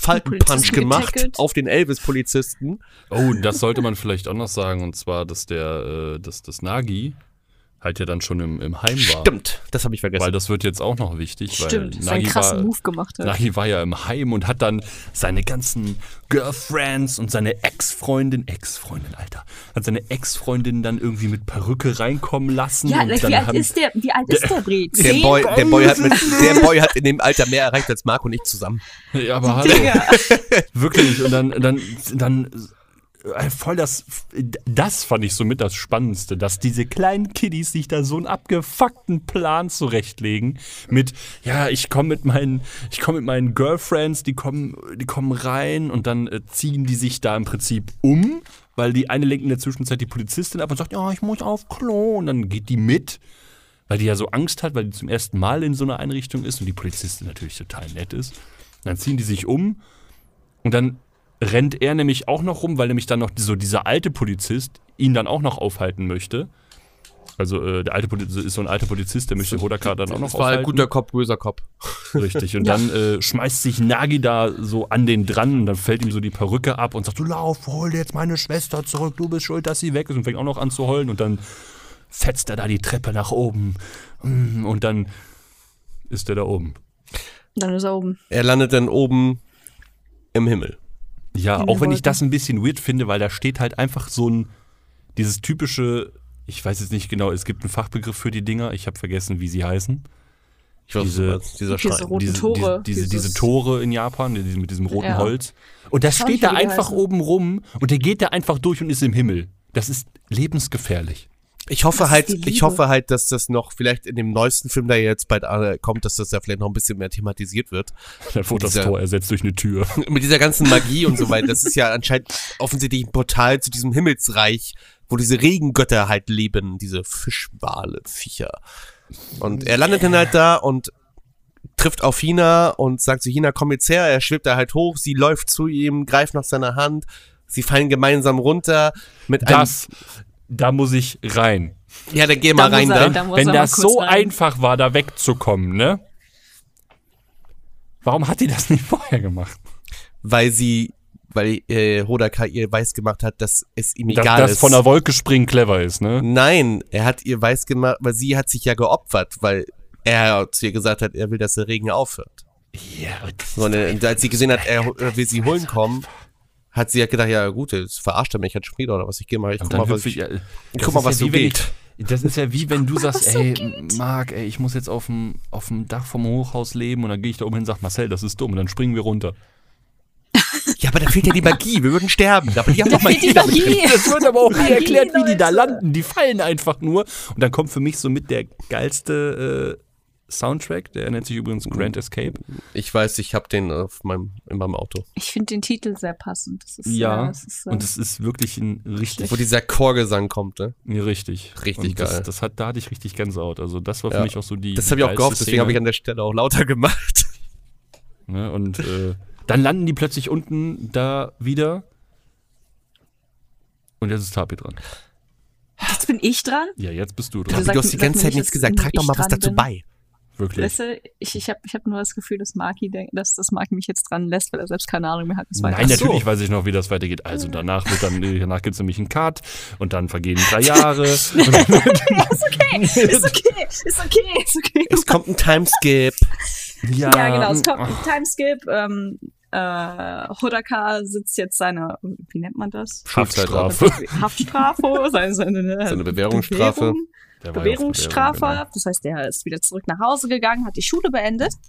Faltenpunch gemacht getackelt. auf den Elvis-Polizisten. Oh, das sollte man vielleicht auch noch sagen, und zwar, dass der, äh, dass das Nagi halt ja dann schon im, im Heim war. Stimmt, das habe ich vergessen. Weil das wird jetzt auch noch wichtig, Stimmt, weil er einen Nagi krassen war, Move gemacht hat. Nagi war ja im Heim und hat dann seine ganzen Girlfriends und seine Ex-Freundin, Ex-Freundin, Alter, hat seine Ex-Freundin dann irgendwie mit Perücke reinkommen lassen. Ja, und wie dann alt haben- ist der? Wie alt ist der Bret? der Zehn? Boy, der, Boy hat mit, der Boy hat in dem Alter mehr erreicht als Marco und ich zusammen. Ja, aber hallo. Wirklich. Und dann, dann, dann voll das, das fand ich somit das Spannendste, dass diese kleinen Kiddies sich da so einen abgefuckten Plan zurechtlegen mit, ja, ich komme mit meinen, ich komme mit meinen Girlfriends, die kommen, die kommen rein und dann äh, ziehen die sich da im Prinzip um, weil die eine lenkt in der Zwischenzeit die Polizistin ab und sagt, ja, ich muss auf Klo und dann geht die mit. Weil die ja so Angst hat, weil die zum ersten Mal in so einer Einrichtung ist und die Polizistin natürlich total nett ist. Dann ziehen die sich um und dann rennt er nämlich auch noch rum, weil nämlich dann noch so dieser alte Polizist ihn dann auch noch aufhalten möchte. Also äh, der alte Polizist ist so ein alter Polizist, der möchte Hodaka dann auch noch Das war halt aufhalten. guter Kopf, böser Kopf. Richtig. Und dann äh, schmeißt sich Nagi da so an den dran und dann fällt ihm so die Perücke ab und sagt, du lauf, hol dir jetzt meine Schwester zurück, du bist schuld, dass sie weg ist und fängt auch noch an zu heulen und dann fetzt er da die Treppe nach oben Mm, und dann ist er da oben. Dann ist er oben. Er landet dann oben im Himmel. Ja, auch wenn ich Wolken. das ein bisschen weird finde, weil da steht halt einfach so ein, dieses typische, ich weiß jetzt nicht genau, es gibt einen Fachbegriff für die Dinger, ich habe vergessen, wie sie heißen. Ich weiß, Diese- dieser diese roten diese, Tore, Diese, diese, Tore in Japan, mit diesem roten Ja. Holz. Und das ich steht da einfach heißen. oben rum und der geht da einfach durch und ist im Himmel. Das ist lebensgefährlich. Ich hoffe Das halt, ich hoffe halt, dass das noch vielleicht in dem neuesten Film, der jetzt bald äh, kommt, dass das da vielleicht noch ein bisschen mehr thematisiert wird. Dann wurde das Dieser- Tor ersetzt durch eine Tür. Mit dieser ganzen Magie und so weiter. Das ist ja anscheinend offensichtlich ein Portal zu diesem Himmelsreich, wo diese Regengötter halt leben, diese Fischwale, Viecher. Und er landet dann halt da und trifft auf Hina und sagt zu Hina, komm jetzt her. Er schwebt da halt hoch, sie läuft zu ihm, greift nach seiner Hand. Sie fallen gemeinsam runter mit Das, da muss ich rein. Ja, dann geh mal Da rein er- da. Wenn das so rein. einfach war, da wegzukommen, ne? Warum hat die das nicht vorher gemacht? Weil sie, weil äh, Hodaka ihr weiß gemacht hat, dass es ihm Dass egal das ist. von der Wolke springen clever ist, ne? Nein, er hat ihr weiß gemacht, weil sie hat sich ja geopfert, weil er zu ihr gesagt hat, er will, dass der Regen aufhört. Ja, Sondern als sie gesehen hat, er will sie holen kommen, hat sie ja gedacht, ja gut, jetzt verarscht er mich jetzt schon wieder oder was, ich geh mal, ich Und guck mal, was ich, ich, äh, ich das guck mal, ist was ja so wie wenn geht. Ich, das ist ja wie wenn du sagst, so ey, Marc, ey, ich muss jetzt auf dem, auf dem Dach vom Hochhaus leben und dann gehe ich da oben hin und sag, Marcel, das ist dumm und dann springen wir runter. Ja, aber da fehlt ja die Magie, wir würden sterben. Aber die haben doch fehlt die Magie damit drin. Magie. Das wird aber auch nie Magie, erklärt, wie die da landen. Die fallen einfach nur. Und dann kommt für mich so mit der geilste äh, Soundtrack, der nennt sich übrigens Grand Escape. Ich weiß, ich habe den auf meinem, in meinem Auto. Ich finde den Titel sehr passend. Das ist, Ja, äh, das ist, äh, und es ist wirklich ein richtig, Wo dieser Chorgesang kommt, ne? ja, richtig. Richtig und das, geil. Das hat, da hatte ich richtig Gänsehaut. Also das war für Ja. mich auch so die. Das habe ich auch gehofft, deswegen habe ich an der Stelle auch lauter gemacht. Ne? Und äh, dann landen die plötzlich unten da wieder. Und jetzt ist Tapi dran. Jetzt bin ich dran. Ja, jetzt bist du Du dran. Du sag- hast die ganze Zeit nicht, nichts gesagt. Trag doch mal was dazu bin. bei. Wirklich. Weißt du, ich, ich habe ich hab nur das Gefühl, dass denkt, dass das Maki mich jetzt dran lässt, weil er selbst keine Ahnung mehr hat. wie es Nein, weitergeht. Ach so. natürlich weiß ich noch, wie das weitergeht. Also danach wird dann, äh, danach gibt's nämlich einen Cut und dann vergehen drei Jahre. ist okay, ist okay, ist okay, ist okay. Es kommt ein Timeskip. ja, Ja, genau, es kommt ein Timeskip. Ähm, äh, Hodaka sitzt jetzt seine, wie nennt man das? Haftstrafe. Haftstrafe, seine, seine, Seine Bewährungsstrafe. Bewährung, Der Bewährungsstrafe. Bewährung, genau. Das heißt, er ist wieder zurück nach Hause gegangen, hat die Schule beendet.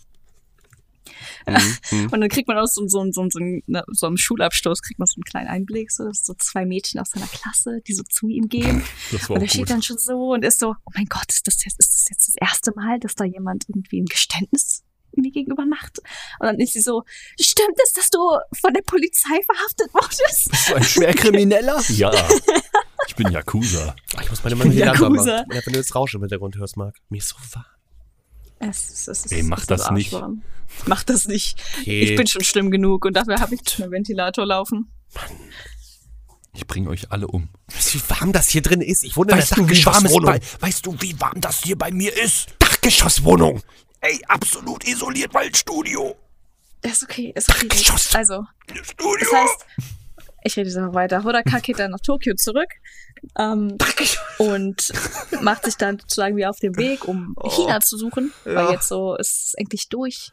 Mhm. Und dann kriegt man aus so, so, so, so, ne, so einem Schulabschluss, kriegt man so einen kleinen Einblick, so, dass so zwei Mädchen aus seiner Klasse, die so zu ihm gehen. Und er steht gut. dann schon so und ist so, oh mein Gott, ist das jetzt, ist das jetzt das erste Mal, dass da jemand irgendwie ein Geständnis mir gegenüber macht? Und dann ist sie so, stimmt es, dass du von der Polizei verhaftet wurdest? Bist du ein Schwerkrimineller? ja. Ich bin Yakuza. Ich muss meine Mann hier machen. Ja, wenn du das Rauschen im Hintergrund hörst, Marc. Mir ist so warm. Es, ist- es, ist- Ey, mach es ist das nicht. arschwarm. Mach das nicht. Okay. Ich bin schon schlimm genug und dafür habe ich nicht mehr Ventilator laufen. Ich bringe euch alle um. Weißt du, wie warm das hier drin ist? Ich wohne in Weißt einer du, wie warm es Dachgeschosswohnung. bei, weißt du, wie warm das hier bei mir ist? Dachgeschosswohnung. Ey, absolut isoliert, weil Studio. Ist okay, ist okay. Geschoss. Also, Studio. das heißt, ich rede jetzt noch weiter. Hodaka geht dann nach Tokio zurück ähm, und macht sich dann sozusagen wieder auf den Weg, um China zu suchen, Ja. weil jetzt so ist es endlich durch.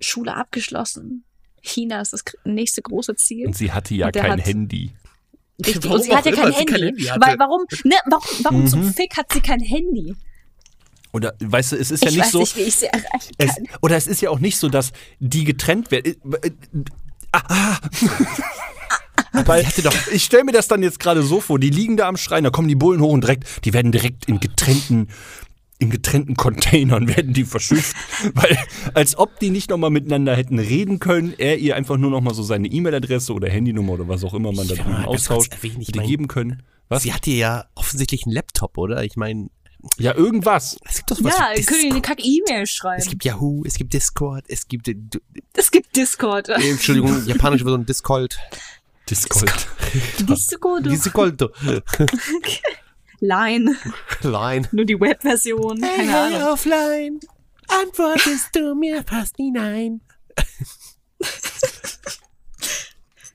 Schule abgeschlossen. China ist das nächste große Ziel. Und sie hatte ja kein hat- Handy. Richtig. Warum und sie hat ja kein Handy. kein Handy weil, warum, ne, warum, warum Mhm. zum Fick hat sie kein Handy? Oder, weißt du, es ist ja ich nicht weiß so. nicht, wie ich sie erreichen Es, kann. oder es ist ja auch nicht so, dass die getrennt werden. Äh, äh, Ah, ah. Weil ich stelle mir das dann jetzt gerade so vor, die liegen da am Schrein, da kommen die Bullen hoch und direkt, die werden direkt in getrennten, in getrennten Containern werden die verschifft, weil als ob die nicht nochmal miteinander hätten reden können, er ihr einfach nur nochmal so seine E-Mail-Adresse oder Handynummer oder was auch immer man da drüben austauscht, erwähnen, ich hätte mein- geben können. Was? Sie hatte ja offensichtlich einen Laptop, oder? Ich meine, Ja, irgendwas. es gibt doch sowas Ja, können die eine Discord. Kack-E-Mail schreiben. Es gibt Yahoo, es gibt Discord, es gibt, äh, es gibt Discord. äh, Entschuldigung, japanisch über so ein Discord. Discord. Discord. Discord. Line. Line. Nur die Webversion. Keine Ahnung. offline. Antwortest du mir fast nie nein.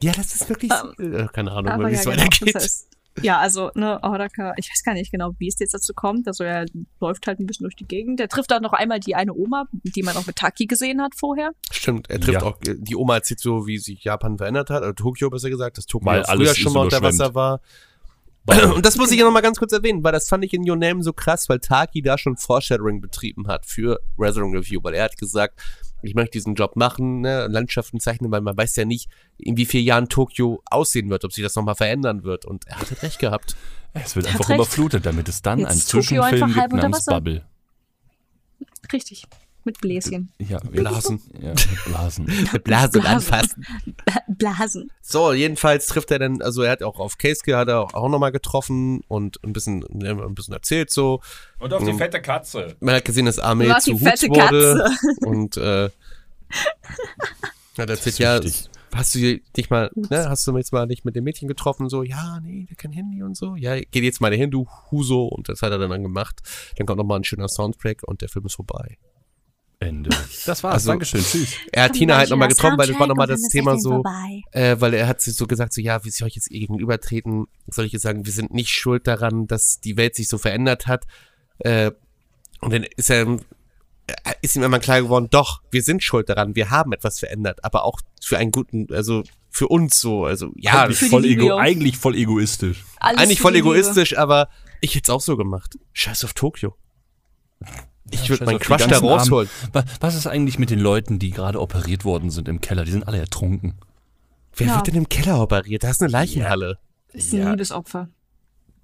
ja, das ist wirklich. äh, keine Ahnung, wie ja, es genau. weitergeht. Das heißt, ja, also, ne, Horaka, ich weiß gar nicht genau, wie es jetzt dazu kommt. Also er läuft halt ein bisschen durch die Gegend. Der trifft dann noch einmal die eine Oma, die man auch mit Taki gesehen hat vorher. Stimmt, er trifft Ja. auch, die Oma erzählt so, wie sich Japan verändert hat, oder Tokio besser gesagt, dass Tokio Weil früher schon mal unter. Wasser war. Und das muss ich ja noch mal ganz kurz erwähnen, weil das fand ich in Your Name so krass, weil Taki da schon Foreshadowing betrieben hat für Resident Review, weil er hat gesagt, ich möchte diesen Job machen, ne, Landschaften zeichnen, weil man weiß ja nicht, in wie vielen Jahren Tokio aussehen wird, ob sich das nochmal verändern wird. Und er hat recht gehabt. Es wird Hat einfach recht. überflutet, damit es dann Jetzt einen Zwischenfilm gibt namens. Bubble. Richtig. Mit Bläschen. Ja, Blasen. Ja, mit Blasen. Mit Blasen Blasen. anfassen. Blasen. So, jedenfalls trifft er dann, also er hat auch auf Casey hat er auch nochmal getroffen und ein bisschen, ein bisschen erzählt so. Und auf die fette Katze. Man hat gesehen, dass warst zu die fette wurde. Katze. Und äh, hat erzählt, ist ja, hast du dich mal, ne, hast du jetzt mal nicht mit dem Mädchen getroffen? So, ja, nee, der kein Handy und so. Ja, geht jetzt mal hin, du Huso. Und das hat er dann gemacht. Dann kommt nochmal ein schöner Soundtrack und der Film ist vorbei. Ende. Das war's. Also- Dankeschön. Tschüss. Er hat Tina halt nochmal getroffen, weil das war nochmal das Thema so, äh, weil er hat sich so gesagt, so, ja, wie soll ich jetzt ihr gegenübertreten? Soll ich jetzt sagen, wir sind nicht schuld daran, dass die Welt sich so verändert hat? Äh, und dann ist er, äh, ist ihm immer klar geworden, doch, wir sind schuld daran, wir haben etwas verändert, aber auch für einen guten, also für uns so, also ja, eigentlich, voll ego eigentlich voll egoistisch. Alles eigentlich voll die Liebe. egoistisch, aber ich hätte es auch so gemacht. Scheiß auf Tokio. Ich würde Scheiß meinen Crush da rausholen. Wa- Was ist eigentlich mit den Leuten, die gerade operiert worden sind im Keller? Die sind alle ertrunken. Wer Ja. wird denn im Keller operiert? Da ist eine Leichenhalle. Ist ein Ja. Liebesopfer.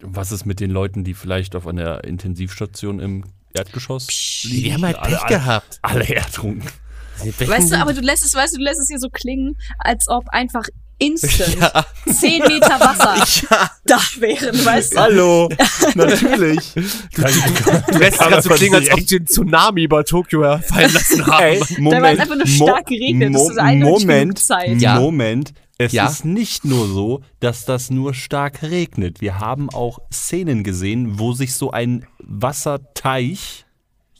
Was ist mit den Leuten, die vielleicht auf einer Intensivstation im Erdgeschoss liegen? Die haben halt alle, Pech alle, gehabt. alle ertrunken. Weißt du, aber du lässt es, weißt du, du lässt es hier so klingen, als ob einfach instant Ja. 10 Meter Wasser da wären, weißt du? Hallo, natürlich. Du lässt es gerade so klingen, als ob sie einen Tsunami über Tokio fallen lassen haben. Ey, Da war es einfach nur stark geregnet. Das ist genug Moment, Zeit. Ja. Moment. Es Ja. ist nicht nur so, dass das nur stark regnet. Wir haben auch Szenen gesehen, wo sich so ein Wasserteich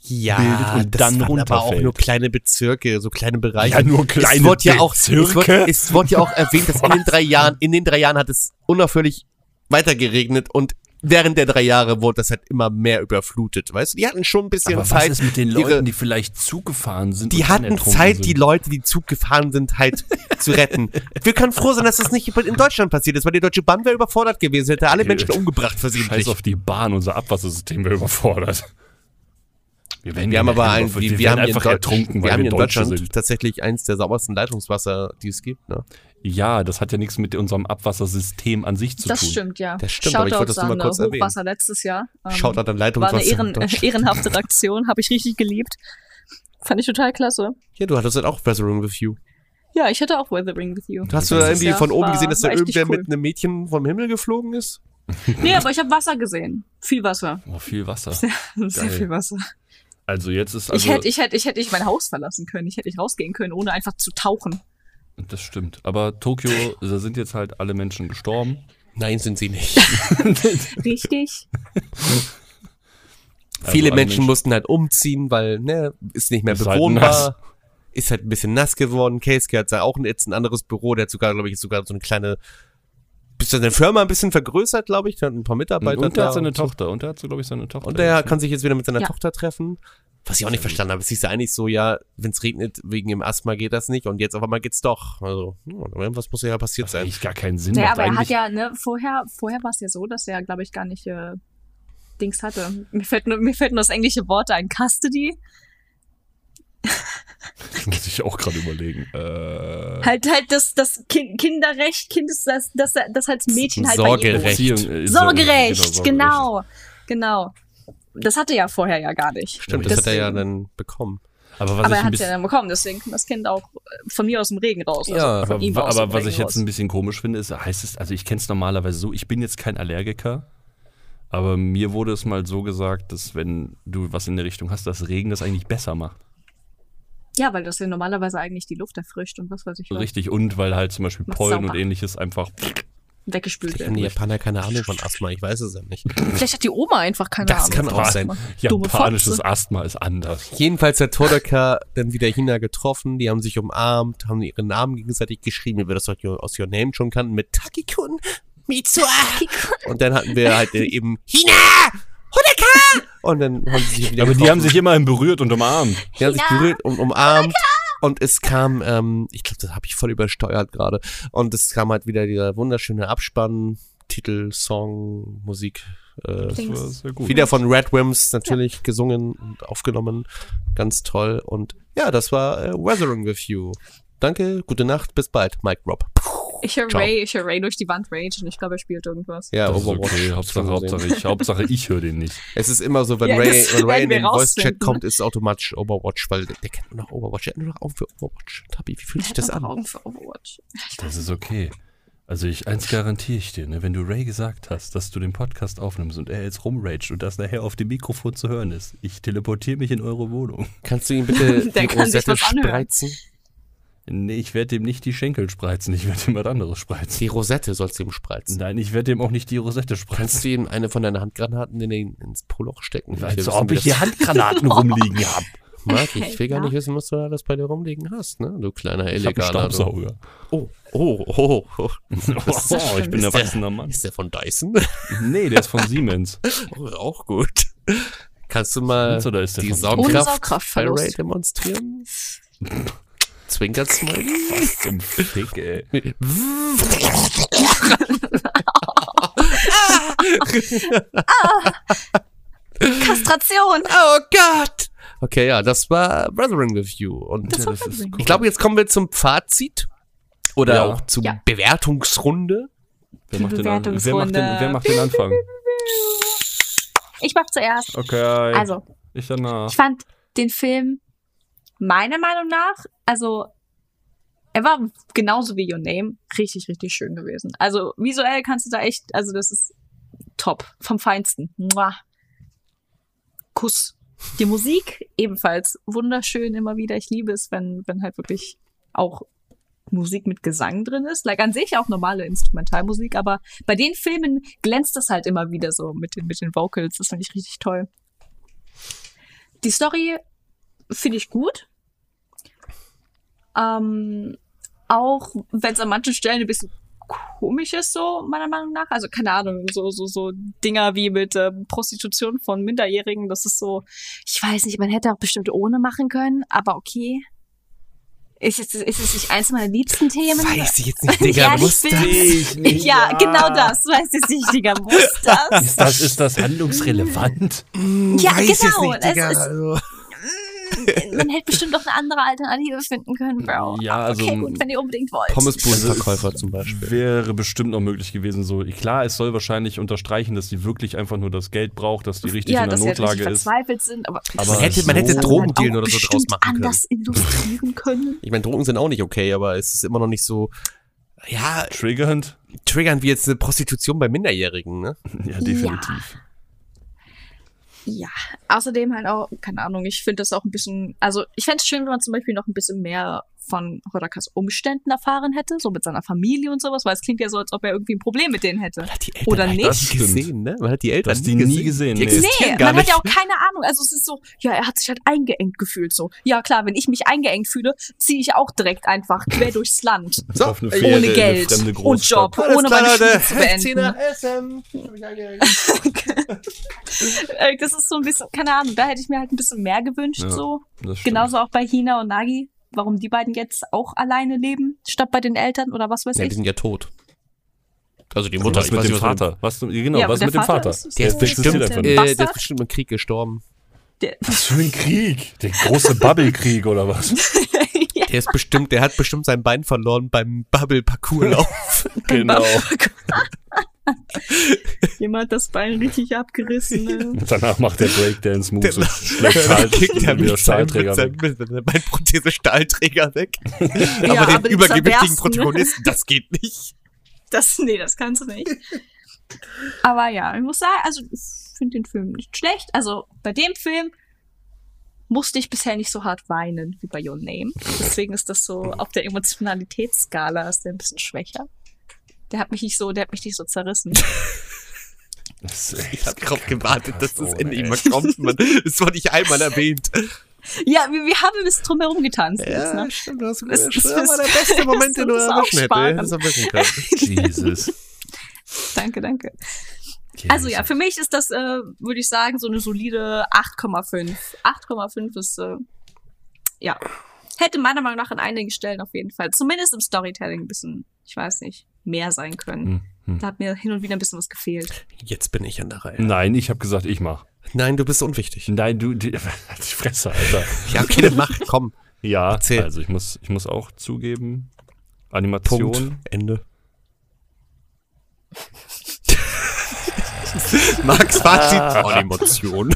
ja, bildet und dann waren aber auch runterfällt. nur kleine Bezirke, so kleine Bereiche. Ja, nur kleine es wurde ja auch, es Bezirke. wurde, es wurde ja auch erwähnt, dass in den drei Jahren, in den drei Jahren hat es unaufhörlich weiter geregnet und während der drei Jahre wurde das halt immer mehr überflutet, weißt du? Die hatten schon ein bisschen Aber Zeit. was ist mit den ihre- Leuten, die vielleicht zugefahren sind? die hatten Zeit, sind? die Leute, die Zug gefahren sind, halt zu retten. Wir können froh sein, dass das nicht in Deutschland passiert ist, weil die Deutsche Bahn wäre überfordert gewesen, hätte alle Menschen umgebracht versehentlich. Scheiß auf die Bahn, unser Abwassersystem wäre überfordert. Wir, werden Wir haben aber ein, wir, wir, wir haben einfach ertrunken, wir weil haben in Deutschland sind. tatsächlich eins der saubersten Leitungswasser, die es gibt. Ne? Ja, das hat ja nichts mit unserem Abwassersystem an sich zu Das tun. stimmt, ja. Das stimmt, aber ich wollte das nur mal an, kurz äh, erwähnen. Hochwasser letztes Jahr. Ähm, Schaut an War Leitungswasser. eine in Ehren, ehrenhafte Aktion, habe ich richtig geliebt. Fand ich total klasse. Ja, du hattest halt auch Weathering with You. Ja, ich hatte auch Weathering with You. Hast du Letztes irgendwie von oben war- gesehen, dass da war irgendwer cool. mit einem Mädchen vom Himmel geflogen ist? Nee, aber ich habe Wasser gesehen. Viel Wasser. Oh, viel Wasser. Sehr Geil. viel Wasser. Also jetzt ist ich also, hätte, ich hätte, ich hätte nicht mein Haus verlassen können. Ich hätte nicht rausgehen können, ohne einfach zu tauchen. das stimmt. Aber Tokio, da sind jetzt halt alle Menschen gestorben. Nein, sind sie nicht. Richtig? Also Viele Menschen mussten halt umziehen, weil, ne, ist nicht mehr Ist halt bewohnbar. nass. ist halt ein bisschen nass geworden. Casey hat auch jetzt ein anderes Büro, der hat sogar, glaube ich, sogar so eine kleine, bis seine Firma ein bisschen vergrößert, glaube ich. Der hat ein paar Mitarbeiter Und der hat seine. Tochter. Und der hat so, glaube ich, seine Tochter. Und der jetzt, ne? kann sich jetzt wieder mit seiner Ja. Tochter treffen. Was ich auch nicht verstanden habe, es hieß ja eigentlich so, ja, wenn es regnet, wegen dem Asthma geht das nicht und jetzt auf einmal geht's doch. Also, irgendwas muss ja passiert sein. eigentlich gar keinen Sinn Ja, macht. aber er hat ja, ne, vorher, vorher war es ja so, dass er, glaube ich, gar nicht äh, Dings hatte. Mir fällt, nur, mir fällt nur das englische Wort ein, Custody. Das muss ich auch gerade überlegen. Äh, Halt, halt das, das kind, Kinderrecht, Kindes, das, das, das als Mädchen halt Sorgerecht. Beziehung, äh, Sorgerecht, genau, genau, genau. Das hatte er vorher ja gar nicht. Stimmt, das hat er ja Deswegen. dann bekommen. Aber was Aber er hat es ja dann bekommen, deswegen kann das Kind auch äh, von mir aus dem Regen raus. Also Ja, aber, aber was Regen ich jetzt raus. ein bisschen komisch finde, ist, heißt es, also ich kenne es normalerweise so, ich bin jetzt kein Allergiker, aber mir wurde es mal so gesagt, dass wenn du was in der Richtung hast, dass Regen das eigentlich besser macht. Ja, weil das ja normalerweise eigentlich die Luft erfrischt und was weiß ich Richtig, und weil halt zum Beispiel Macht's Pollen sauber. und ähnliches einfach. weggespült Vielleicht haben die werden. Japaner keine Ahnung von Asthma, ich weiß es ja nicht. Vielleicht hat die Oma einfach keine Das Ahnung. kann auch sein. Dumme Japanisches. Asthma ist anders. Jedenfalls hat Todaka dann wieder Hina getroffen, die haben sich umarmt, haben ihre Namen gegenseitig geschrieben, wie wir das aus Your Name schon kannten, mit Takikun, Mitsua. Und dann hatten wir halt eben Hina, Hodaka. Und dann haben sie sich wieder Aber die getroffen. haben sich immerhin berührt und umarmt. Die haben sich berührt und umarmt. Und es kam, ähm, ich glaube, das habe ich voll übersteuert gerade. Und es kam halt wieder dieser wunderschöne Abspann, Titel, Song, Musik. Äh, Das war sehr gut. wieder von Red Wims natürlich gesungen und aufgenommen. Ganz toll. Und ja, das war äh, Weathering with You. Danke, gute Nacht, bis bald. Mike Rob. Ich höre. Ray, ich höre Ray durch die Wand rage und ich glaube, er spielt irgendwas. Ja, Das ist Overwatch. okay. Hauptsache. Hauptsache ich, Hauptsache ich höre den nicht. Es ist immer so, wenn Ja, Ray, wenn Ray in den Voice-Chat kommt, ist es automatisch Overwatch, weil der, der kennt nur noch Overwatch. Der hat nur noch Augen für Overwatch. Tabi, wie fühlt sich das Er hat an? Augen für Overwatch. Das ist okay. Also ich, eins garantiere ich dir, ne, wenn du Ray gesagt hast, dass du den Podcast aufnimmst und er jetzt rumraged und das nachher auf dem Mikrofon zu hören ist, ich teleportiere mich in eure Wohnung. Kannst du ihn bitte die Rosette spreizen? Nee, ich werde dem nicht die Schenkel spreizen, ich werde ihm was anderes spreizen. Die Rosette sollst du ihm spreizen. Nein, ich werde ihm auch nicht die Rosette spreizen. Kannst du ihm eine von deinen Handgranaten in den, ins Poloch stecken? Ich Als wissen, ob ich das- hier Handgranaten rumliegen habe. Marc, ich will gar nicht wissen, was du alles bei dir rumliegen hast, ne? Du kleiner Ich Illegaler. du. Staubsauger. Oh, oh, oh, oh. Oh, ich bin ein Ist der- erwachsener Mann. Ist der von Dyson? Nee, der ist von Siemens. Oh, auch gut. Kannst du mal die Saugkraft. Ray demonstrieren? Zwinkert Smiley? Was zum Fick, ey. Kastration! Oh Gott! Okay, ja, das war Brethren with You. Und Das das ist ich glaube, jetzt kommen wir zum Fazit. Oder Ja. auch zur Ja. Bewertungsrunde. Wer macht, den, An- wer, macht den, Bewertungsrunde. wer macht den Anfang? Ich mach zuerst. Okay, Also, ich danach. ich fand den Film meiner Meinung nach, also er war genauso wie Your Name richtig, richtig schön gewesen. Also visuell kannst du da echt, also das ist top, vom Feinsten. Mua. Kuss. Die Musik ebenfalls wunderschön immer wieder. Ich liebe es, wenn, wenn halt wirklich auch Musik mit Gesang drin ist. Like an sich auch normale Instrumentalmusik, aber bei den Filmen glänzt das halt immer wieder so mit den, mit den Vocals. Das finde ich richtig toll. Die Story finde ich gut. Ähm, auch wenn es an manchen Stellen ein bisschen komisch ist, so meiner Meinung nach. Also keine Ahnung, so so so Dinger wie mit ähm, Prostitution von Minderjährigen. Das ist so, ich weiß nicht, man hätte auch bestimmt ohne machen können, aber okay. Ist es, ist es nicht eins meiner liebsten Themen? Weiß ich jetzt nicht, Digga. Ja, ich bin- das. Ich nicht, ja, ja. genau das. Weiß jetzt nicht, Digga. Muss das? Ist das, ist das handlungsrelevant? Ja, Weiß jetzt genau. Nicht, Es Digga. ist- also. Man hätte bestimmt noch eine andere Alternative finden können, Bro. Ja, also- Okay, gut, wenn ihr unbedingt wollt. Pommesbudenverkäufer Also, zum Beispiel. Wäre bestimmt noch möglich gewesen. So, klar, es soll wahrscheinlich unterstreichen, dass die wirklich einfach nur das Geld braucht, dass die richtig ja, in der dass sie Notlage richtig ist. verzweifelt sind, aber, Aber Man hätte, man so- hätte Das Drogendealen auch oder so draus machen können. anders illustrieren können. Ich meine, Drogen sind auch nicht okay, aber es ist immer noch nicht so, ja, Triggernd? triggern wie jetzt eine Prostitution bei Minderjährigen, ne? Ja, definitiv. Ja, außerdem halt auch, keine Ahnung, ich finde das auch ein bisschen, also ich fände es schön, wenn man zum Beispiel noch ein bisschen mehr von Hodakas Umständen erfahren hätte, so mit seiner Familie und sowas, weil es klingt ja so, als ob er irgendwie ein Problem mit denen hätte. Man hat die Eltern Oder nicht? Das gesehen, ne? Man hat die Eltern die nie gesehen, Die nee. man nicht. hat ja auch keine Ahnung. Also es ist so, ja, er hat sich halt eingeengt gefühlt so. Ja klar, wenn ich mich eingeengt fühle, ziehe ich auch direkt einfach quer durchs Land. So, Auf eine äh, Fähre ohne Geld und. Job, Alles ohne klar, meine Leute. Schule zu beenden. Äh, Das ist so ein bisschen, keine Ahnung, da hätte ich mir halt ein bisschen mehr gewünscht Ja, so. Genauso auch bei Hina und Nagi, warum die beiden jetzt auch alleine leben, statt bei den Eltern oder was weiß Ja, die ich. sind ja tot. Also die Und Mutter, was ich mit dem was Vater? Was, genau, Ja, was mit dem Vater Vater? ist- Der ist, bestimmt, äh, der ist bestimmt im Krieg gestorben. Der, Was für ein Krieg? Der große Bubble-Krieg oder was? ja, Der ist bestimmt, der hat bestimmt sein Bein verloren beim Bubble-Parcours-Lauf. genau. jemand hat das Bein richtig abgerissen. Ne? Danach macht der Breakdance-Moves Der- und schlägt Stahl, kickt er wieder mit Stahlträger mit weg. mit Beinprothese Stahlträger weg. Ja, aber den aber den übergewichtigen zerbersten, Protagonisten, das geht nicht. Das, nee, das kannst du nicht. Aber ja, ich muss sagen, also ich finde den Film nicht schlecht. Also bei dem Film musste ich bisher nicht so hart weinen wie bei Your Name. Deswegen ist das so auf der Emotionalitätsskala ist der ein bisschen schwächer. Der hat mich nicht so, der hat mich nicht so zerrissen. Ich echt hab drauf gewartet, dass das Ende immer kommt. Man. Das wurde nicht einmal erwähnt. ja, wir, wir haben ein bisschen drumherum getanzt. jetzt, ne? stimmt. Das, Das- das, das- das war der beste Moment, den du erwischen. Hättest du wissen können. Jesus. Danke, danke. Also ja, für mich ist das, äh, würde ich sagen, so eine solide 8,5. 8,5 ist, äh, ja, hätte meiner Meinung nach an einigen Stellen auf jeden Fall, zumindest im Storytelling ein bisschen, ich weiß nicht, mehr sein können. Mhm. Da hat mir hin und wieder ein bisschen was gefehlt. Jetzt bin ich an der Reihe. Nein, ich habe gesagt, ich mach. Nein, du bist unwichtig. Nein, du, die, die Fresse, Alter. ja, okay, dann mach, komm. Ja, Erzähl. also ich muss, ich muss auch zugeben, Animation. Punkt. Ende. Max war die Animation.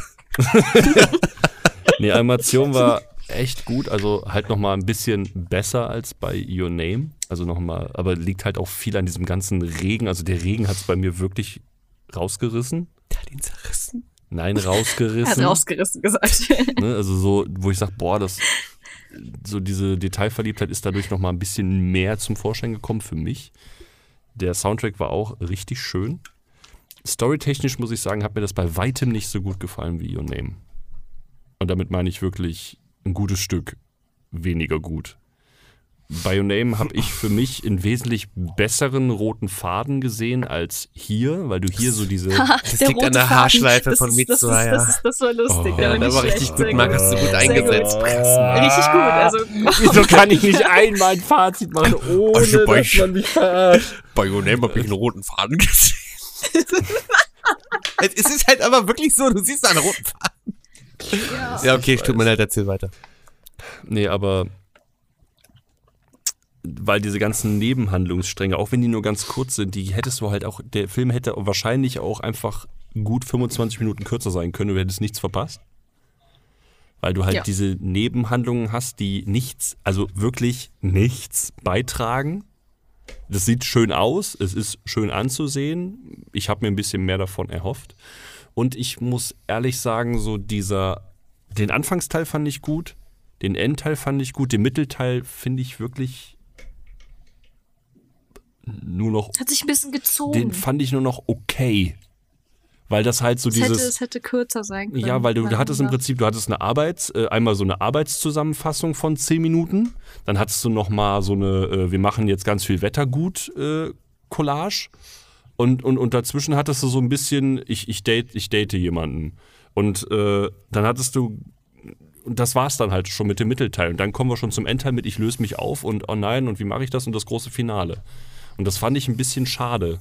nee, Animation war echt gut, also halt nochmal ein bisschen besser als bei Your Name. Also nochmal, aber liegt halt auch viel an diesem ganzen Regen. Also der Regen hat es bei mir wirklich rausgerissen. Der hat ihn zerrissen. Nein, Er hat rausgerissen. rausgerissen gesagt. ne? Also so, wo ich sage, boah, das so diese Detailverliebtheit ist dadurch nochmal ein bisschen mehr zum Vorschein gekommen für mich. Der Soundtrack war auch richtig schön. Storytechnisch muss ich sagen, hat mir das bei weitem nicht so gut gefallen wie Your Name. Und damit meine ich wirklich ein gutes Stück weniger gut. Bei Your Name habe ich für mich einen wesentlich besseren roten Faden gesehen als hier, weil du hier so diese. Das liegt an der Haarschleife das von Mitsuha, das, ist, ja. das, ist, das war lustig. Oh, der nicht war richtig gut, sehr Marc, hast du gut eingesetzt. gut. Richtig gut. Also, Wieso kann ich nicht einmal ein Fazit machen, ohne Also bei- dass man mich verarscht? Bei Your Name habe ich einen roten Faden gesehen. es ist halt aber wirklich so, du siehst einen roten Faden. Ja, okay, tut mir leid, erzähl weiter. Nee, aber weil diese ganzen Nebenhandlungsstränge, auch wenn die nur ganz kurz sind, die hättest du halt auch, der Film hätte wahrscheinlich auch einfach gut 25 Minuten kürzer sein können, du hättest nichts verpasst. Weil du halt Ja. diese Nebenhandlungen hast, die nichts, also wirklich nichts beitragen. Das sieht schön aus, es ist schön anzusehen. Ich habe mir ein bisschen mehr davon erhofft. Und ich muss ehrlich sagen, so dieser, den Anfangsteil fand ich gut, den Endteil fand ich gut, den Mittelteil finde ich wirklich nur noch, hat sich ein bisschen gezogen. den fand ich nur noch okay. Weil das halt so es, hätte, dieses. es hätte kürzer sein können. Ja, weil du, du hattest im. Prinzip, du hattest eine Arbeits, äh, einmal so eine Arbeitszusammenfassung von 10 Minuten, dann hattest du noch mal so eine, äh, wir machen jetzt ganz viel Wettergut äh, und, und, und dazwischen hattest du so ein bisschen, ich, ich, date, ich date jemanden und äh, dann hattest du, und das war's dann halt schon mit dem Mittelteil und dann kommen wir schon zum Endteil mit, ich löse mich auf und oh nein und wie mache ich das und das große Finale. Und das fand ich ein bisschen schade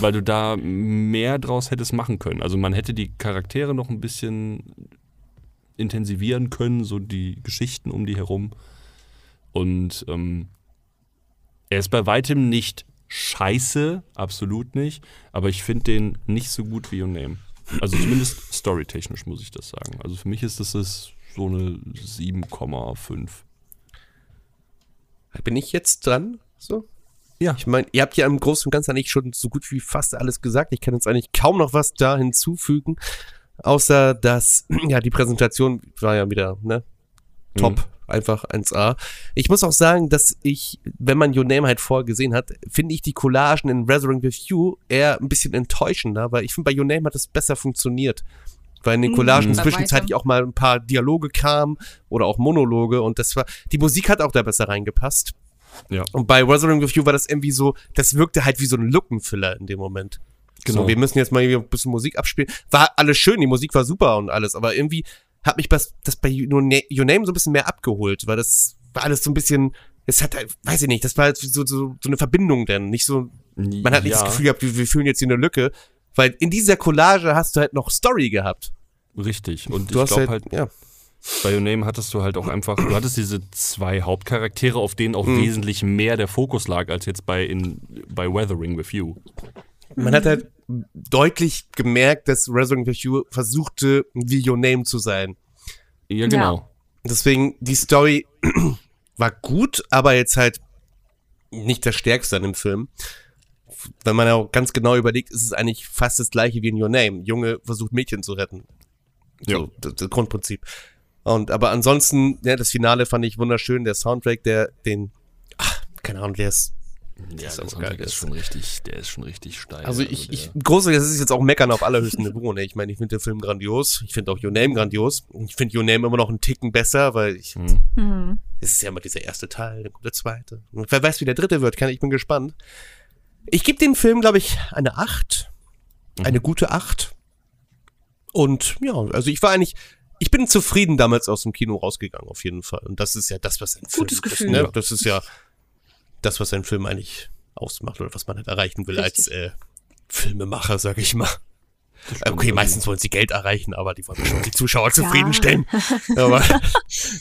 weil du da mehr draus hättest machen können. Also man hätte die Charaktere noch ein bisschen intensivieren können, so die Geschichten um die herum. Und ähm, er ist bei weitem nicht scheiße, absolut nicht, aber ich finde den nicht so gut wie Your Name. Also zumindest storytechnisch muss ich das sagen. Also für mich ist das so eine 7,5. Bin ich jetzt dran? So? Ja. Ich meine, ihr habt ja im Großen und Ganzen eigentlich schon so gut wie fast alles gesagt. Ich kann jetzt eigentlich kaum noch was da hinzufügen, außer dass, ja, die Präsentation war ja wieder, ne? Top. Einfach 1A. Ich muss auch sagen, dass ich, wenn man Your Name halt vorher gesehen hat, finde ich die Collagen in Resurrect with You eher ein bisschen enttäuschender, weil ich finde, bei Your Name hat es besser funktioniert. Weil in den Collagen Mhm. zwischenzeitlich auch mal ein paar Dialoge kamen oder auch Monologe und das war, die Musik hat auch da besser reingepasst. Ja. Und bei Resurrect with You war das irgendwie so, das wirkte halt wie so ein Lookenfiller in dem Moment. Genau. So, wir müssen jetzt mal irgendwie ein bisschen Musik abspielen. War alles schön, die Musik war super und alles, aber irgendwie hat mich das, das bei Your Na- Your Name so ein bisschen mehr abgeholt, weil das war alles so ein bisschen, es hat halt, weiß ich nicht, das war halt so, so, so eine Verbindung denn, nicht so, man hat nicht Ja. das Gefühl gehabt, wir, wir fühlen jetzt hier eine Lücke, weil in dieser Collage hast du halt noch Story gehabt. Richtig. Und Du ich hast glaube halt, halt, ja. Bei Your Name hattest du halt auch einfach, du hattest diese zwei Hauptcharaktere, auf denen auch Mhm. wesentlich mehr der Fokus lag, als jetzt bei, in, bei Weathering with You. Man hat halt deutlich gemerkt, dass Resurrect with You versuchte, wie Your Name zu sein. Ja, genau. Deswegen, die Story war gut, aber jetzt halt nicht das Stärkste an dem Film. Wenn man auch ganz genau überlegt, ist es eigentlich fast das gleiche wie in Your Name. Junge versucht Mädchen zu retten. Ja. So, das, das Grundprinzip. Und aber ansonsten, ja, das Finale fand ich wunderschön. Der Soundtrack, der den, ach, keine Ahnung, der ist. Ja, ist der auch Soundtrack ist schon richtig, der ist schon richtig steil. Also ich, ich, der- große, das ist jetzt auch meckern auf allerhöchstem Niveau. Ne? Ich meine, ich finde den Film grandios. Ich finde auch Your Name grandios. Ich finde Your Name immer noch einen Ticken besser, weil ich, Hm. Es ist ja immer dieser erste Teil, dann kommt der zweite. Und wer weiß, wie der dritte wird, kann, ich bin gespannt. Ich gebe dem Film, glaube ich, eine 8. Eine gute 8. Und ja, also ich war eigentlich, ich bin zufrieden damals aus dem Kino rausgegangen, auf jeden Fall. Und das ist ja das, was ein Film Gutes ist. Gefühl. Ne? Das ist ja das, was ein Film eigentlich ausmacht oder was man halt erreichen will als Richtig. äh, Filmemacher, sag ich mal. Okay, also- meistens wollen sie Geld erreichen, aber die wollen schon die Zuschauer zufriedenstellen. Aber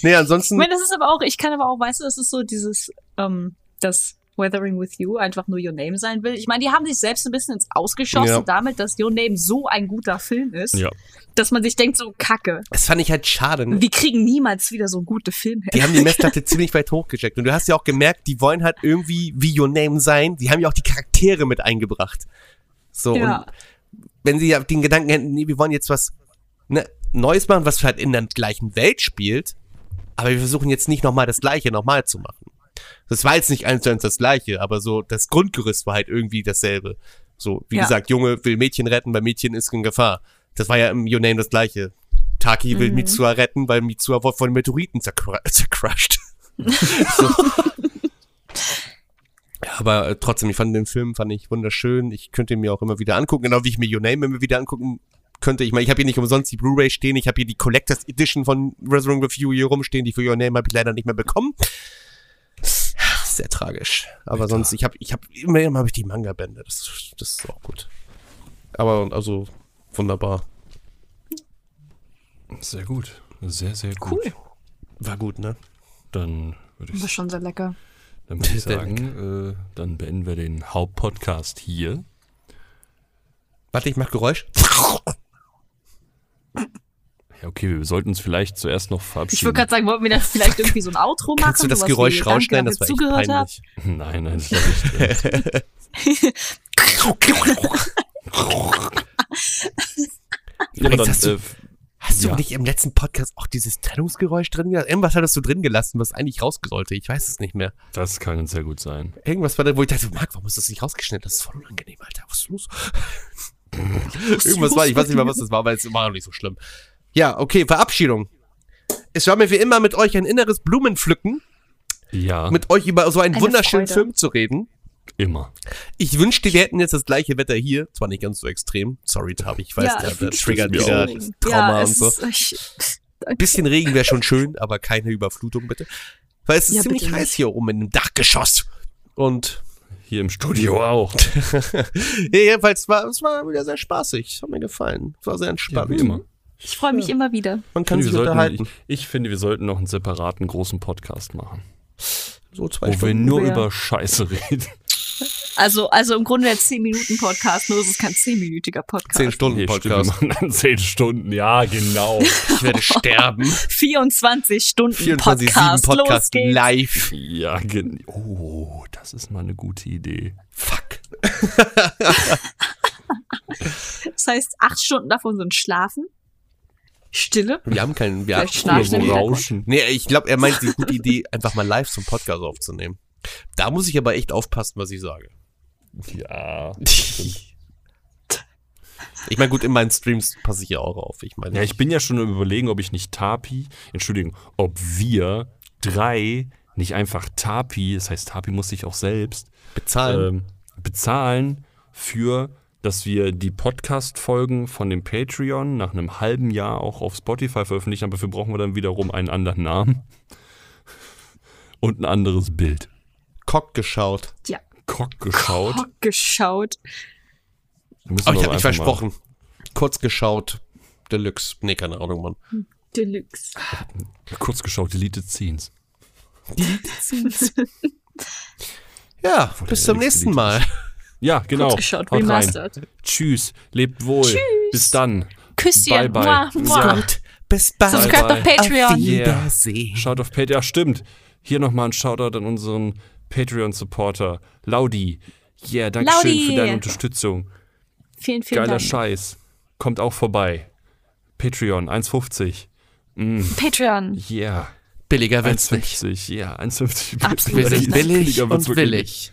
nee, ansonsten. Ich meine, das ist aber auch, ich kann aber auch, weißt du, das ist so dieses, ähm, das Weathering with You einfach nur Your Name sein will. Ich meine, die haben sich selbst ein bisschen ins Ausgeschossen Ja. damit, dass Your Name so ein guter Film ist, Ja. dass man sich denkt, so kacke. Das fand ich halt schade. ne? Wir kriegen niemals wieder so gute Filme. Die haben die Messlatte ziemlich weit hochgecheckt. Und du hast ja auch gemerkt, die wollen halt irgendwie wie Your Name sein. Die haben ja auch die Charaktere mit eingebracht. So, Ja. und wenn sie ja den Gedanken hätten, nee, wir wollen jetzt was ne, Neues machen, was halt in der gleichen Welt spielt, aber wir versuchen jetzt nicht nochmal das Gleiche nochmal zu machen. Das war jetzt nicht eins zu eins das Gleiche, aber so das Grundgerüst war halt irgendwie dasselbe. So, wie Ja. gesagt, Junge will Mädchen retten, weil Mädchen ist in Gefahr. Das war ja im Your Name das Gleiche. Taki will Mhm. Mitsua retten, weil Mitsua wurde von Meteoriten zercr zercrushed. so. Ja, Aber äh, trotzdem, ich fand den Film fand ich wunderschön. Ich könnte ihn mir auch immer wieder angucken, genau wie ich mir Your Name immer wieder angucken könnte. Ich meine, ich habe hier nicht umsonst die Blu-ray stehen. Ich habe hier die Collectors Edition von with You hier rumstehen. Die für Your Name habe ich leider nicht mehr bekommen. Sehr tragisch. Aber sonst, ich habe, ich habe immerhin habe ich die Manga-Bände. Das, das ist auch gut. Aber also wunderbar. Sehr gut. Sehr, sehr gut. Cool. War gut, ne? Dann würde ich, Das ist schon sehr lecker. dann würd ich sagen, äh, dann beenden wir den Hauptpodcast hier. Warte, ich mach Geräusch. Ja, okay, wir sollten uns vielleicht zuerst noch verabschieden. Ich würde gerade sagen, wollten wir das vielleicht irgendwie so ein Outro machen? Kannst du das Geräusch rausschneiden? dass Das war echt zugehört peinlich. Nein, nein, das ist nicht aber dann, Hast du- äh, Hast du Ja. nicht im letzten Podcast auch dieses Trennungsgeräusch drin gelassen? Irgendwas hattest du drin gelassen, was eigentlich raus sollte. Ich weiß es nicht mehr. das kann sehr gut sein. Irgendwas war da, wo ich dachte, Marc, warum hast du das nicht rausgeschnitten? Das ist voll unangenehm, Alter. Was ist los? Irgendwas war, ich weiß nicht mehr, was das war, aber es war auch nicht so schlimm. Ja, okay, Verabschiedung. Es war mir wie immer mit euch ein inneres Blumenpflücken, Ja, mit euch über so einen Eine wunderschönen Freude. Film zu reden. immer. Ich wünschte, wir hätten jetzt das gleiche Wetter hier. Zwar nicht ganz so extrem. Sorry, Tabi, ich weiß, Ja, der, triggert wieder. Trauma ja, und es so. Ist, ich, Bisschen Regen wäre schon schön, aber keine Überflutung bitte. Weil es ist Ja, ziemlich heiß nicht. hier oben in dem Dachgeschoss. Und Hier im Studio auch. ja, jedenfalls war es war wieder sehr spaßig. Es hat mir gefallen. Es war sehr Ja, entspannt. wie immer. Ich freue mich immer wieder. Man Ich kann finde, sich wir sollten, unterhalten. ich, ich finde, wir sollten noch einen separaten großen Podcast machen. so zwei Wo wir Stunden. nur Ja. über Scheiße reden. Also, also im Grunde der 10-Minuten-Podcast, nur es ist kein 10-minütiger Podcast. Zehn Stunden Nee, stimmt, wir Podcast. machen dann 10 Stunden. Ja, genau. Ich werde sterben. 24 Stunden 24-7 Podcast. Podcast live. ja, gen oh, das ist mal eine gute Idee. Fuck. Das heißt, acht Stunden davon sind Schlafen. Stille. Wir haben keinen. Wir haben im so rauschen. Nee, ich glaube, er meint die gute Idee, einfach mal live zum Podcast aufzunehmen. Da muss ich aber echt aufpassen, was ich sage. Ja. Ich meine, gut, in meinen Streams passe ich ja auch auf. Ich meine, Ja, ich bin ja schon am überlegen, ob ich nicht Tapi, Entschuldigung, ob wir drei nicht einfach Tapi, das heißt, Tapi muss sich auch selbst bezahlen. ähm, bezahlen für, dass wir die Podcast-Folgen von dem Patreon nach einem halben Jahr auch auf Spotify veröffentlichen, aber dafür brauchen wir dann wiederum einen anderen Namen und ein anderes Bild. Cock geschaut. Ja. Kock geschaut. Oh, geschaut. Aber ich habe mich einfach mal- versprochen. Kurz geschaut. Deluxe. Nee, keine Ahnung, Mann. Deluxe. Kurz geschaut, Deleted Scenes. Ja, Wo bis zum nächsten Deleted Mal. Ja, genau. Kurz geschaut, Haut rein. remastered. Tschüss, lebt wohl. Bis dann. Küsschen. Bye, bye. Mua, mua. Ja. Bis bald. Subscribe auf. Patreon. Auf Yeah. Wiedersehen. Schaut auf Patreon. Ja, stimmt. Hier nochmal ein Shoutout an unseren Patreon-Supporter, Laudi. Yeah, danke schön Laudi. für deine Unterstützung. Vielen, vielen Geiler Dank. Scheiß. Kommt auch vorbei. Patreon, 1,50. Patreon. Yeah. Billiger wird's nicht. 1,50. Ja, 1,50. Absolut. Wir sind Billiger billig wird's und wirklich willig.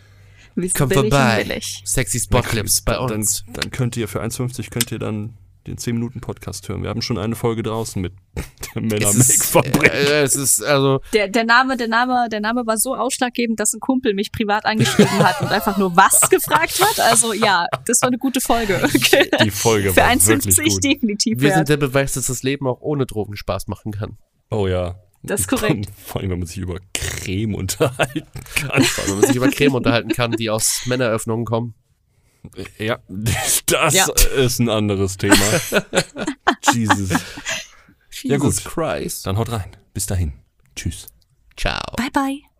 Sind Kommt vorbei. Sexy Spotclips bei dann, uns. dann könnt ihr für 1,50 könnt ihr dann den 10-Minuten-Podcast hören. Wir haben schon eine Folge draußen mit der männer make äh, es ist, also, Der, der Name, der Name, der Name war so ausschlaggebend, dass ein Kumpel mich privat angeschrieben hat und einfach nur was gefragt hat. Also ja, das war eine gute Folge. Okay. Die Folge Für war wirklich 1,50 gut. definitiv wir sind wert. der Beweis, dass das Leben auch ohne Drogen Spaß machen kann. Oh ja. Das ist korrekt. Vor allem, wenn man sich über Creme unterhalten kann. Wenn man sich über Creme unterhalten kann, die aus Männeröffnungen kommen. Ja, das Ja. ist ein anderes Thema. Jesus. Ja, gut. Jesus Christ. Dann haut rein. Bis dahin. Tschüss. Ciao. Bye bye.